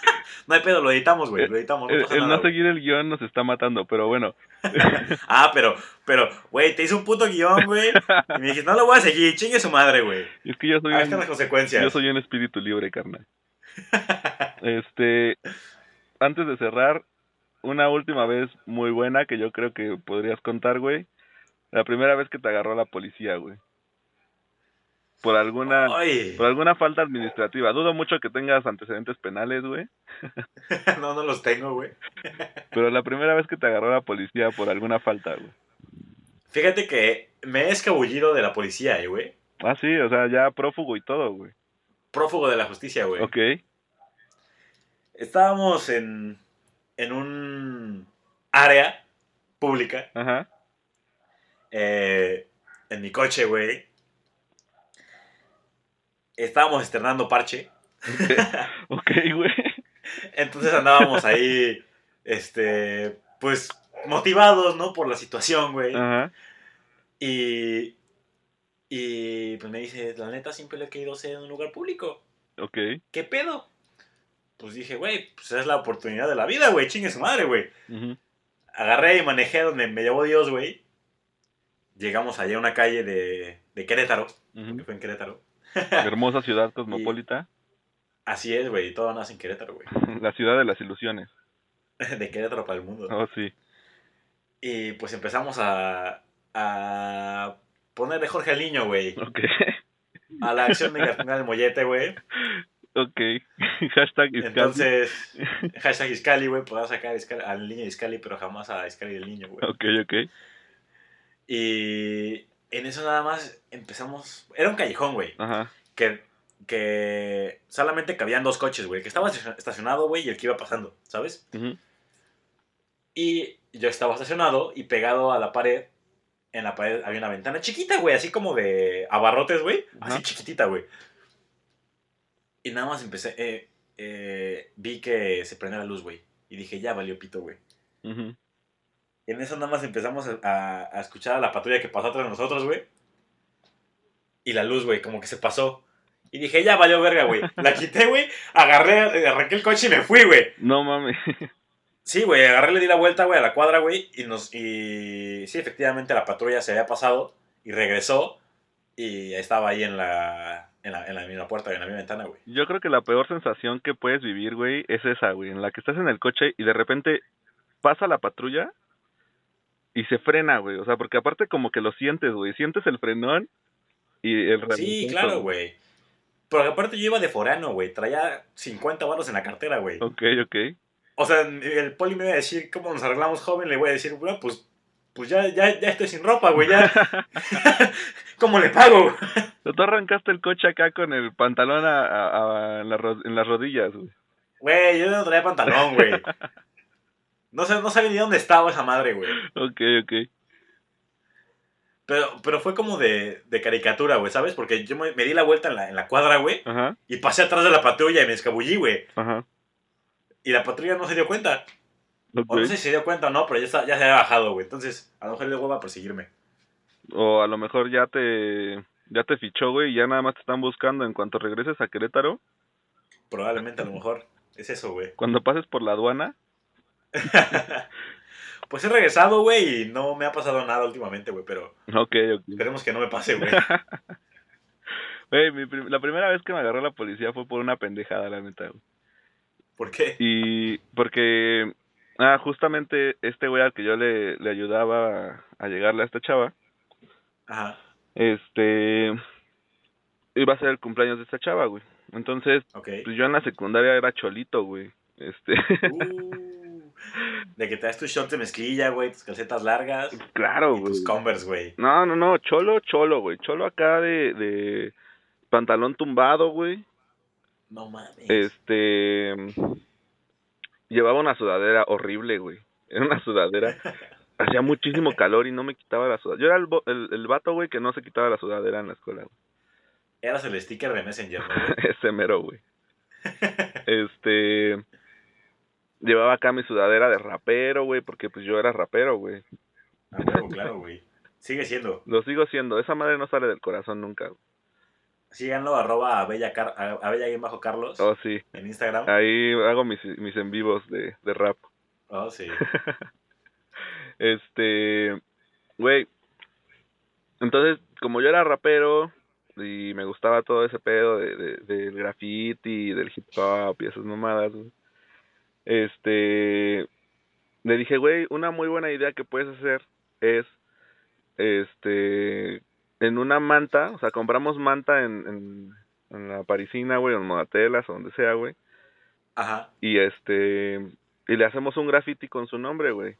No hay pedo, lo editamos, güey, lo editamos, no El, pasa el nada, no seguir el guion nos está matando, pero bueno. Ah, pero, pero, güey, te hice un puto guion, güey. Y me dijiste, no lo voy a seguir, chingue su madre, güey. Es que yo soy, un, las consecuencias. yo soy un espíritu libre, carnal. Este, antes de cerrar, una última vez muy buena que yo creo que podrías contar, güey. La primera vez que te agarró la policía, güey. Por alguna, Ay, por alguna falta administrativa. Dudo mucho que tengas antecedentes penales, güey. no, no los tengo, güey. Pero la primera vez que te agarró la policía por alguna falta, güey. Fíjate que me he escabullido de la policía, eh, güey. Ah, sí, o sea, ya prófugo y todo, güey. Prófugo de la justicia, güey. Ok. Estábamos en, en un área pública, Ajá. eh, en mi coche, güey. Estábamos estrenando parche. Ok, güey. Entonces andábamos ahí, este, pues, motivados, ¿no? Por la situación, güey. Ajá. Y, y pues me dice, la neta siempre le he querido ser en un lugar público. Ok. ¿Qué pedo? Pues dije, güey, pues es la oportunidad de la vida, güey, chingue su madre, güey. Ujú. Agarré y manejé donde me llevó Dios, güey. Llegamos allá a una calle de, de Querétaro, que fue en Querétaro. Hermosa ciudad cosmopolita. Así es, güey, todo nace en Querétaro, güey. La ciudad de las ilusiones. De Querétaro para el mundo. Oh, sí. Y pues empezamos a, a ponerle Jorge al niño, güey. Ok. A la acción de del Mollete, güey. Ok. Hashtag Iscali. Entonces, hashtag Iscali, güey, podrás sacar a Iscali- al niño de Iscali, pero jamás a Iscali del niño, güey. Ok, ok. Y en eso nada más empezamos. Era un callejón, güey. Ajá. Que, que solamente cabían dos coches, güey. Que estaba estacionado, güey, y el que iba pasando, ¿sabes? Ujú. Y yo estaba estacionado y pegado a la pared. En la pared había una ventana chiquita, güey, así como de abarrotes, güey. Así chiquitita, güey. Y nada más empecé. eh, eh, vi que se prendía la luz, güey. Y dije, ya valió pito, güey. Ujú. Y en eso nada más empezamos a, escuchar a la patrulla que pasó atrás de nosotros, güey. Y la luz, güey, como que se pasó. Y dije, ya valió verga, güey. La quité, güey. Agarré, arranqué el coche y me fui, güey. No mames. Sí, güey, agarré, le di la vuelta, güey, a la cuadra, güey, y nos, y sí, efectivamente la patrulla se había pasado y regresó y estaba ahí en la, en la, en la misma puerta, en la misma ventana, güey. Yo creo que la peor sensación que puedes vivir, güey, es esa, güey, en la que estás en el coche y de repente pasa la patrulla y se frena, güey, o sea, porque aparte como que lo sientes, güey, sientes el frenón y el Sí, claro, güey. Pero aparte yo iba de forano, güey, traía 50 baros en la cartera, güey. Ok, ok. O sea, el poli me iba a decir, ¿cómo nos arreglamos, joven? Le voy a decir, bueno, pues, pues ya, ya, ya estoy sin ropa, güey, ya. ¿Cómo le pago? Tú arrancaste el coche acá con el pantalón a, a, en, las rodillas, güey. Güey, yo no traía pantalón, güey. No, sé, no sabía ni dónde estaba esa madre, güey. Ok, ok. Pero, pero fue como de, de caricatura, güey, ¿sabes? Porque yo me, di la vuelta en la, en la cuadra, güey. Ajá. Y pasé atrás de la patrulla y me escabullí, güey. Ajá. Y la patrulla no se dio cuenta. O no sé si se dio cuenta o no, pero ya, ya se había bajado, güey. Entonces, a lo mejor le dio a perseguirme. O a lo mejor ya te ya te fichó, güey, y ya nada más te están buscando en cuanto regreses a Querétaro. Probablemente, a lo mejor. Es eso, güey. Cuando pases por la aduana. pues he regresado, güey, y no me ha pasado nada últimamente, güey, pero... Ok, ok. Esperemos que no me pase, güey. Güey, la primera vez que me agarró la policía fue por una pendejada, la neta, güey. ¿Por qué? Y porque, ah, justamente este güey al que yo le, le ayudaba a, llegarle a esta chava, Ajá. este, iba a ser el cumpleaños de esta chava, güey. Entonces, okay. pues yo en la secundaria era cholito, güey. Este. Uh, de que te das tus shorts de mezclilla, güey, tus calcetas largas. Claro, güey. Tus Converse, güey. No, no, no, cholo, cholo, güey. Cholo acá de, de pantalón tumbado, güey. No mames. Este. Llevaba una sudadera horrible, güey. Era una sudadera. Hacía muchísimo calor y no me quitaba la sudadera. Yo era el, el, el vato, güey, que no se quitaba la sudadera en la escuela, güey. Eras el sticker de Messenger, ¿no? Ese mero, güey. este. Llevaba acá mi sudadera de rapero, güey, porque pues yo era rapero, güey. Ah, claro, güey. Sigue siendo. Lo sigo siendo. Esa madre no sale del corazón nunca. Güey. Síganlo, arroba a Bella, Car a Bella bajo Carlos. Oh, sí. En Instagram. Ahí hago mis, mis en vivos de, de rap. Oh, sí. este, güey. Entonces, como yo era rapero y me gustaba todo ese pedo de, de, del graffiti, del hip hop y esas mamadas, este, le dije, güey, una muy buena idea que puedes hacer es, este, en una manta, o sea, compramos manta en, en, en la parisina, güey, en Modatelas o donde sea, güey. Ajá. Y este, y le hacemos un graffiti con su nombre, güey.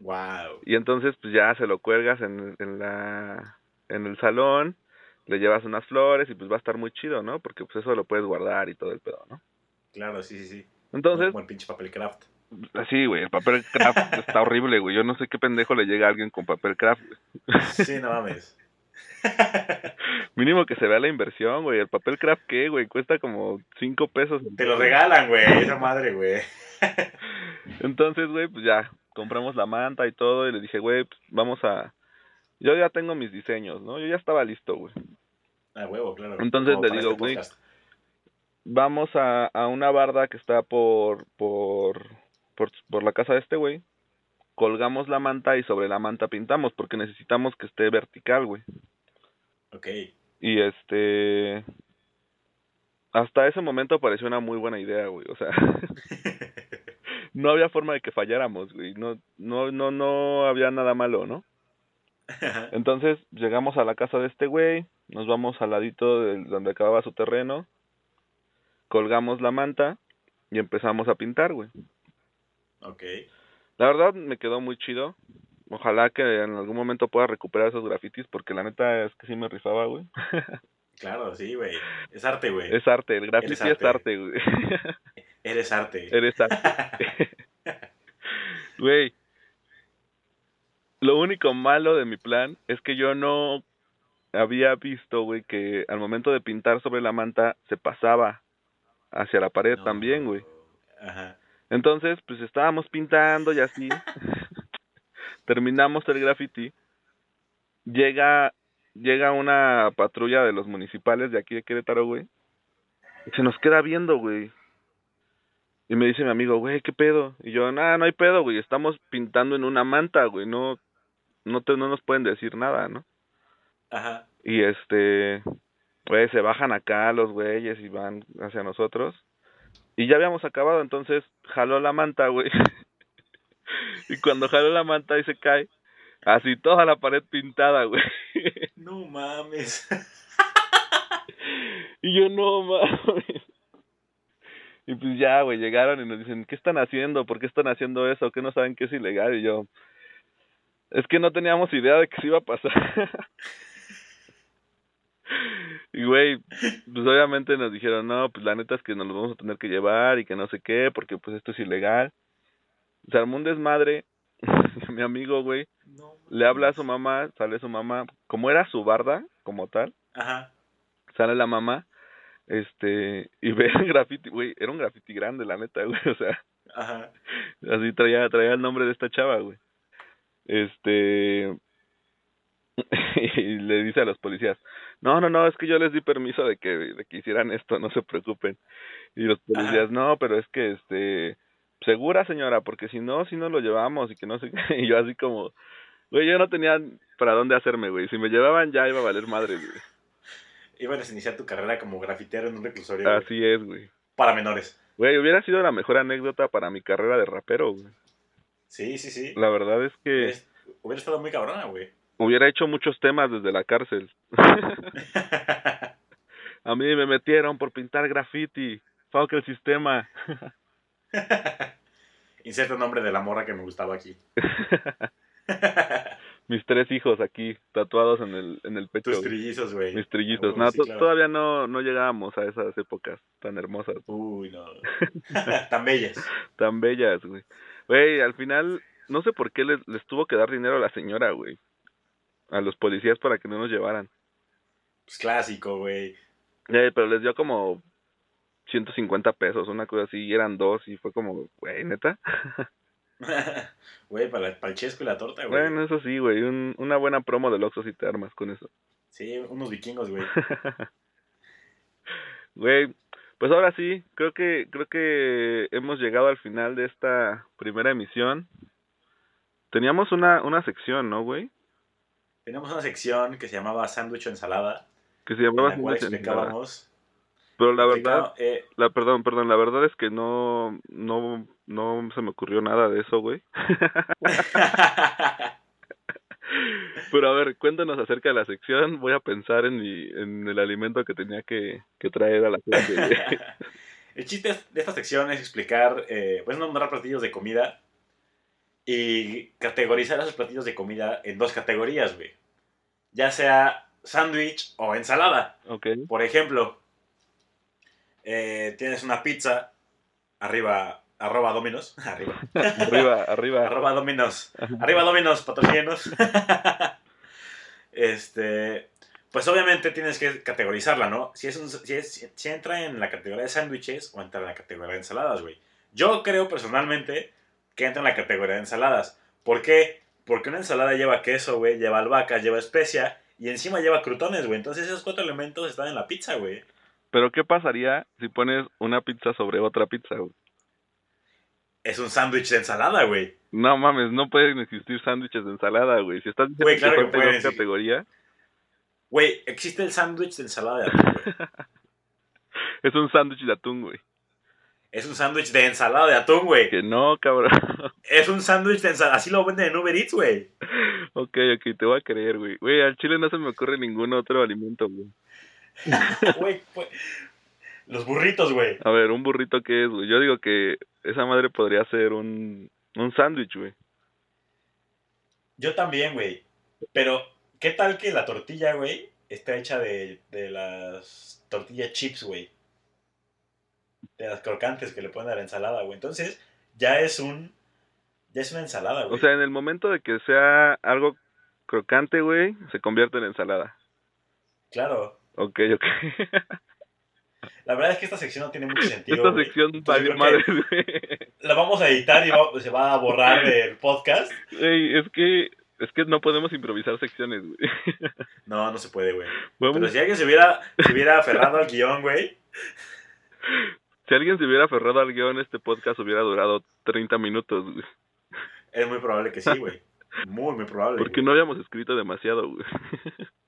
Wow. Y entonces, pues ya se lo cuelgas en, en la, en el salón, le llevas unas flores y pues va a estar muy chido, ¿no? Porque pues eso lo puedes guardar y todo el pedo, ¿no? Claro, sí, sí, sí. Entonces... Como el pinche papel craft. Sí, güey, el papel craft está horrible, güey. Yo no sé qué pendejo le llega a alguien con papel craft. Sí, no mames. Mínimo que se vea la inversión, güey. El papel craft, ¿qué, güey? Cuesta como cinco pesos. Te lo regalan, güey. Esa madre, güey. Entonces, güey, pues ya compramos la manta y todo. Y le dije, güey, pues vamos a. Yo ya tengo mis diseños, ¿no? Yo ya estaba listo, güey. Ah, huevo, claro. Entonces le digo, güey, vamos a, a una barda que está por, por, por, por la casa de este güey. Colgamos la manta y sobre la manta pintamos porque necesitamos que esté vertical, güey. Ok. Y este. Hasta ese momento pareció una muy buena idea, güey. O sea. no había forma de que falláramos, güey. No, no, no, no había nada malo, ¿no? Entonces llegamos a la casa de este güey, nos vamos al ladito de donde acababa su terreno, colgamos la manta y empezamos a pintar, güey. Ok. La verdad me quedó muy chido. Ojalá que en algún momento pueda recuperar esos grafitis porque la neta es que sí me rifaba, güey. Claro, sí, güey. Es arte, güey. Es arte, el graffiti arte. es arte, güey. Eres arte. Eres arte. Güey. Lo único malo de mi plan es que yo no había visto, güey, que al momento de pintar sobre la manta se pasaba hacia la pared no. también, güey. Ajá. Entonces, pues estábamos pintando y así. Terminamos el graffiti. Llega llega una patrulla de los municipales de aquí de Querétaro, güey. Y se nos queda viendo, güey. Y me dice mi amigo, güey, ¿qué pedo? Y yo, nada, no hay pedo, güey, estamos pintando en una manta, güey, no, no, te, no nos pueden decir nada, ¿no? Ajá. Y este, pues se bajan acá los güeyes y van hacia nosotros. Y ya habíamos acabado, entonces jaló la manta, güey. y cuando jaló la manta y se cae, así toda la pared pintada, güey. No mames. y yo, no mames. Y pues ya, güey, llegaron y nos dicen, ¿qué están haciendo? ¿Por qué están haciendo eso? ¿Qué no saben que es ilegal? Y yo, es que no teníamos idea de que se iba a pasar. y, güey, pues obviamente nos dijeron, no, pues la neta es que nos lo vamos a tener que llevar y que no sé qué, porque pues esto es ilegal. Se armó un desmadre. Mi amigo, güey, le habla a su mamá, sale su mamá, como era su barda, como tal. Ajá. Sale la mamá este, y ve el graffiti, güey, era un graffiti grande, la neta, güey, o sea, Ajá. así traía, traía el nombre de esta chava, güey. Este, y le dice a los policías, no, no, no, es que yo les di permiso de que, de que hicieran esto, no se preocupen. Y los policías, no, pero es que, este, segura señora, porque si no, si no lo llevamos y que no sé qué, y yo así como, güey, yo no tenía para dónde hacerme, güey, si me llevaban ya iba a valer madre, güey. Ibas a iniciar tu carrera como grafitero en un reclusorio. güey. Así es, güey. Para menores. Güey, hubiera sido la mejor anécdota para mi carrera de rapero, güey. Sí, sí, sí. La verdad es que Es- Hubiera estado muy cabrona, güey. Hubiera hecho muchos temas desde la cárcel. A mí me metieron por pintar graffiti. Fuck el sistema. Inserta el nombre de la morra que me gustaba aquí. Mis tres hijos aquí, tatuados en el, en el pecho. Tus trillizos, güey. Mis trillizos. Ah, No, sí, claro. todavía no, no llegábamos a esas épocas tan hermosas, Uy, no. Tan bellas. tan bellas, güey. Güey, al final, no sé por qué les, les tuvo que dar dinero a la señora, güey. A los policías para que no nos llevaran. Pues clásico, güey. Eh, pero les dio como 150 pesos, una cosa así, y eran dos, y fue como, güey, neta. Güey, para, para el chesco y la torta, güey. Bueno, eso sí, güey, un, una buena promo del Oxxo si te armas con eso. Sí, unos vikingos, güey. Güey, pues ahora sí, creo que creo que hemos llegado al final de esta primera emisión. Teníamos una una sección, ¿no, güey? Teníamos una sección que se llamaba sándwich o ensalada, Que se en llamaba la cual en explicábamos... Pero la verdad, eh, la perdón, perdón, la verdad es que no no no se me ocurrió nada de eso, güey. Pero a ver, cuéntanos acerca de la sección. Voy a pensar en mi, en el alimento que tenía que, que traer a la clase. El chiste de esta sección es explicar, eh, pues nombrar platillos de comida y categorizar esos platillos de comida en dos categorías, güey. Ya sea sándwich o ensalada. Por ejemplo, eh, tienes una pizza, arriba, arroba dominos, arriba, Arriba, arriba. arroba dominos, arriba dominos, patrocínenos. este, pues obviamente tienes que categorizarla, ¿no? Si, es un- si, es- si entra en la categoría de sándwiches o entra en la categoría de ensaladas, güey. Yo creo personalmente que entra en la categoría de ensaladas. ¿Por qué? Porque una ensalada lleva queso, güey, lleva albahaca, lleva especia y encima lleva crutones, güey. Entonces esos cuatro elementos están en la pizza, güey. Pero ¿qué pasaría si pones una pizza sobre otra pizza, güey? Es un sándwich de ensalada, güey. No mames, no pueden existir sándwiches de ensalada, güey. Si estás diciendo claro que falta pueden, sí. categorías, Güey, existe el sándwich de ensalada de atún, güey. es un sándwich de atún, güey. Es un sándwich de ensalada de atún, güey. Que no, cabrón. Es un sándwich de ensalada. Así lo venden en Uber Eats, güey. ok, ok, te voy a creer, güey. Güey, al chile no se me ocurre ningún otro alimento, güey. Güey, pues, Los burritos, güey. A ver, ¿un burrito qué es, güey? Yo digo que esa madre podría ser un, un sándwich, güey. Yo también, güey. Pero, ¿qué tal que la tortilla, güey, está hecha de, de las tortillas chips, güey? De las crocantes que le ponen a la ensalada, güey. Entonces, ya es un. Ya es una ensalada, güey. O sea, en el momento de que sea algo crocante, güey, se convierte en ensalada. claro. Ok, ok. La verdad es que esta sección no tiene mucho sentido. Esta güey. sección Entonces, madre, güey. La vamos a editar y va- se va a borrar del podcast. Güey, es que es que no podemos improvisar secciones, güey. No, no se puede, güey. Vamos- Pero si alguien se hubiera, se hubiera aferrado al guion, güey. Si alguien se hubiera aferrado al guion, este podcast hubiera durado 30 minutos, güey. Es muy probable que sí, güey. Muy, muy probable. Porque güey. no habíamos escrito demasiado, güey.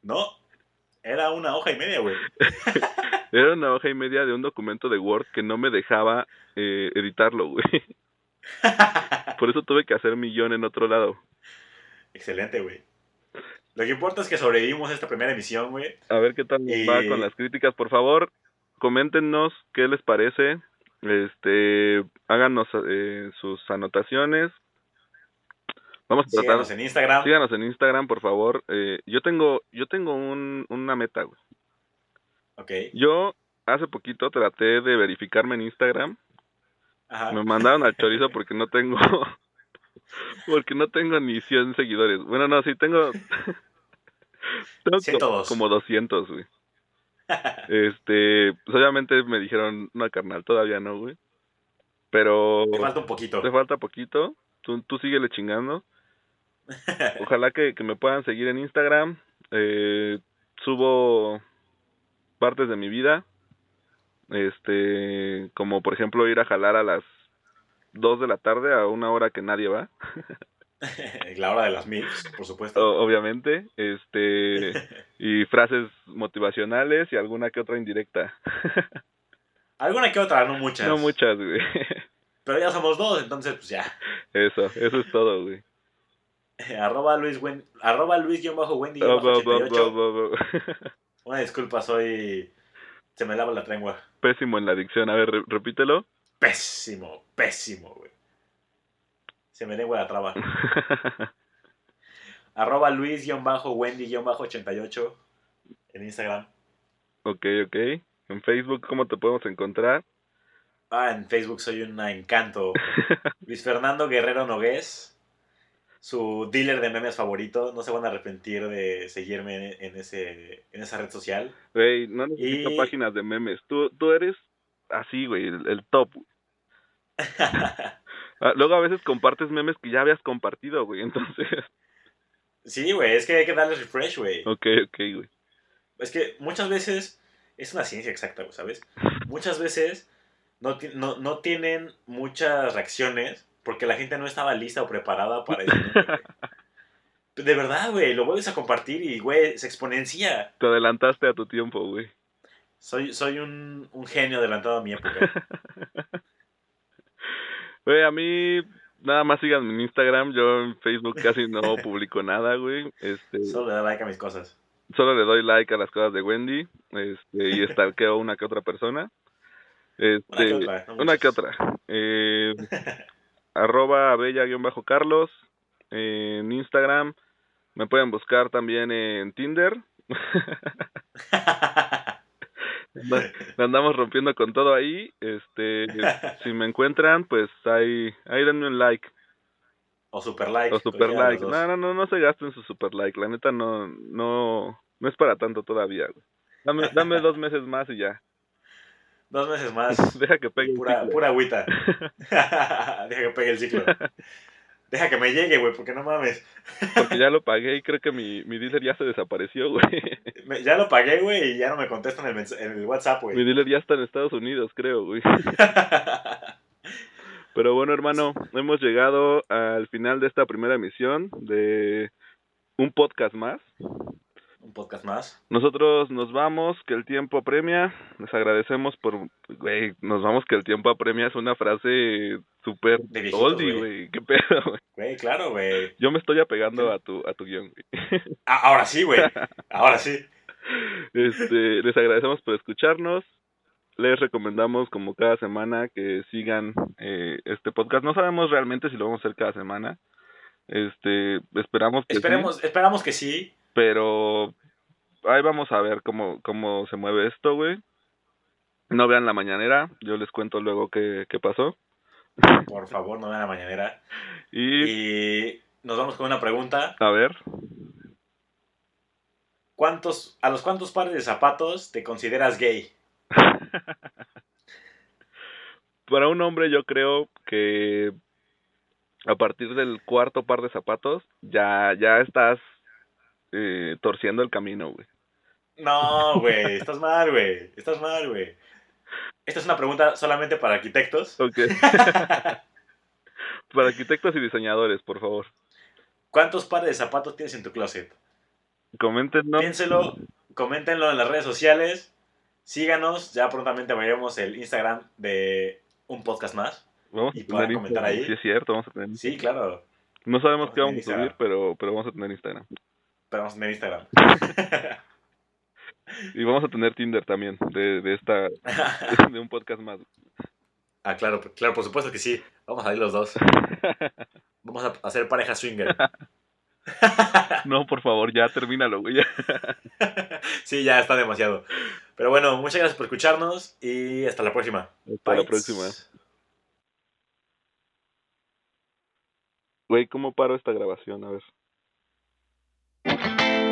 No, era una hoja y media, güey. Era una hoja y media de un documento de Word que no me dejaba eh, editarlo, güey. Por eso tuve que hacer mi guion en otro lado. Excelente, güey. Lo que importa es que sobrevivimos a esta primera emisión, güey. A ver qué tal nos Y- va con las críticas. Por favor, coméntenos qué les parece. Este, háganos eh, sus anotaciones. Vamos a tratar. Síganos en Instagram. Síganos en Instagram, por favor. Eh, yo tengo, yo tengo un, una meta, güey. Ok. Yo hace poquito traté de verificarme en Instagram. Ajá. Me mandaron al chorizo porque no tengo, porque no tengo ni 100 seguidores. Bueno, no, sí tengo, tengo co- 102. como 200, güey. Este, pues obviamente me dijeron, no, carnal, todavía no, güey. Pero Te falta un poquito. te falta poquito. Tú, tú síguele chingando. Ojalá que, que me puedan seguir en Instagram. Eh, subo partes de mi vida. Este, como por ejemplo ir a jalar a las 2 de la tarde a una hora que nadie va, La hora de las MILFs, por supuesto. o- obviamente. Este, y frases motivacionales y alguna que otra indirecta. Alguna que otra, no muchas. No muchas, güey. Pero ya somos dos, entonces pues ya. Eso, eso es todo, güey. arroba Luis, Wen- arroba. Oh, 88. bo, bo, bo. Una disculpa, soy... Se me lava la lengua. Pésimo en la dicción. A ver, re- repítelo. Pésimo, pésimo, güey. Se me lengua la traba. Arroba Luis-Wendy-88 en Instagram. ok, ok. En Facebook, ¿cómo te podemos encontrar? Ah, en Facebook soy un encanto. Luis Fernando Guerrero Nogués. Su dealer de memes favorito. No se van a arrepentir de seguirme en, ese, en esa red social. Güey, no necesito Y- páginas de memes. Tú, tú eres así, güey, el, el top. Ah, luego a veces compartes memes que ya habías compartido, güey. Entonces, sí, güey, es que hay que darle refresh, güey. ok, ok, güey. Es que muchas veces es una ciencia exacta, güey, ¿sabes? Muchas veces no, no, no tienen muchas reacciones porque la gente no estaba lista o preparada para eso. De verdad, güey, lo vuelves a compartir y, güey, se exponencia. Te adelantaste a tu tiempo, güey. Soy, soy un, un genio adelantado a mi época. Güey, a mí nada más síganme en Instagram. Yo en Facebook casi no publico nada, güey. Este, Solo le da like a mis cosas. solo le doy like a las cosas de Wendy. Este, y stalkeo una que otra persona. Este, Una que otra. no Una que otra. Eh, arroba bella-carlos en Instagram. Me pueden buscar también en Tinder. Anda- Andamos rompiendo con todo ahí. Este, si me encuentran, pues ahí, ahí denme un like o super like. o super cualquiera de like. No, no, no, no se gasten su super like. La neta no, no, no es para tanto todavía. güey. Dame, dame dos meses más y ya. Dos meses más. Deja que pegue el Pura, ciclo. pura agüita. Deja que pegue el ciclo. Deja que me llegue, güey, porque no mames. Porque ya lo pagué y creo que mi, mi dealer ya se desapareció, güey. Ya lo pagué, güey, y ya no me contestan el, el WhatsApp, Mi güey. dealer ya está en Estados Unidos, creo, güey. Pero bueno, hermano, hemos llegado al final de esta primera emisión de un podcast más. Un podcast más. Nosotros nos vamos, que el tiempo apremia. Les agradecemos por, güey, nos vamos, que el tiempo apremia. Es una frase súper oldie, güey. Qué pedo, güey. Güey, claro, güey. Yo me estoy apegando a tu, a tu guion, güey. Ah, ahora sí, güey. Ahora sí. Este, les agradecemos por escucharnos. Les recomendamos, como cada semana, que sigan eh, este podcast. No sabemos realmente si lo vamos a hacer cada semana. Este, esperamos que sí, Esperemos, esperamos que sí. Pero ahí vamos a ver cómo, cómo se mueve esto, güey. No vean la mañanera, yo les cuento luego qué, qué pasó. Por favor, no vean la mañanera. Y, Y nos vamos con una pregunta. a ver, ¿Cuántos, ¿A los cuántos pares de zapatos te consideras gay? para un hombre yo creo que a partir del cuarto par de zapatos ya, ya estás eh, torciendo el camino, güey. No, güey. Estás mal, güey. Estás mal, güey. Esta es una pregunta solamente para arquitectos. Ok. para arquitectos y diseñadores, por favor. ¿Cuántos pares de zapatos tienes en tu closet? Coméntenlo. Piénselo, coméntenlo en las redes sociales. Síganos, ya prontamente veremos el Instagram de un podcast más. Vamos Y a puedan tener comentar Instagram. ahí. Sí, es cierto, vamos a tener. Sí, claro, No sabemos Vamos qué vamos a subir, pero, pero vamos a tener Instagram. Pero vamos a tener Instagram. Y vamos a tener Tinder también, de, de esta, de un podcast más. ah, claro, claro, por supuesto que sí. Vamos a ir los dos. Vamos a hacer pareja swinger. No, por favor, ya termínalo, güey. sí, ya está demasiado. Pero bueno, muchas gracias por escucharnos y hasta la próxima. Hasta la próxima. Güey, ¿cómo paro esta grabación? A ver. Thank you.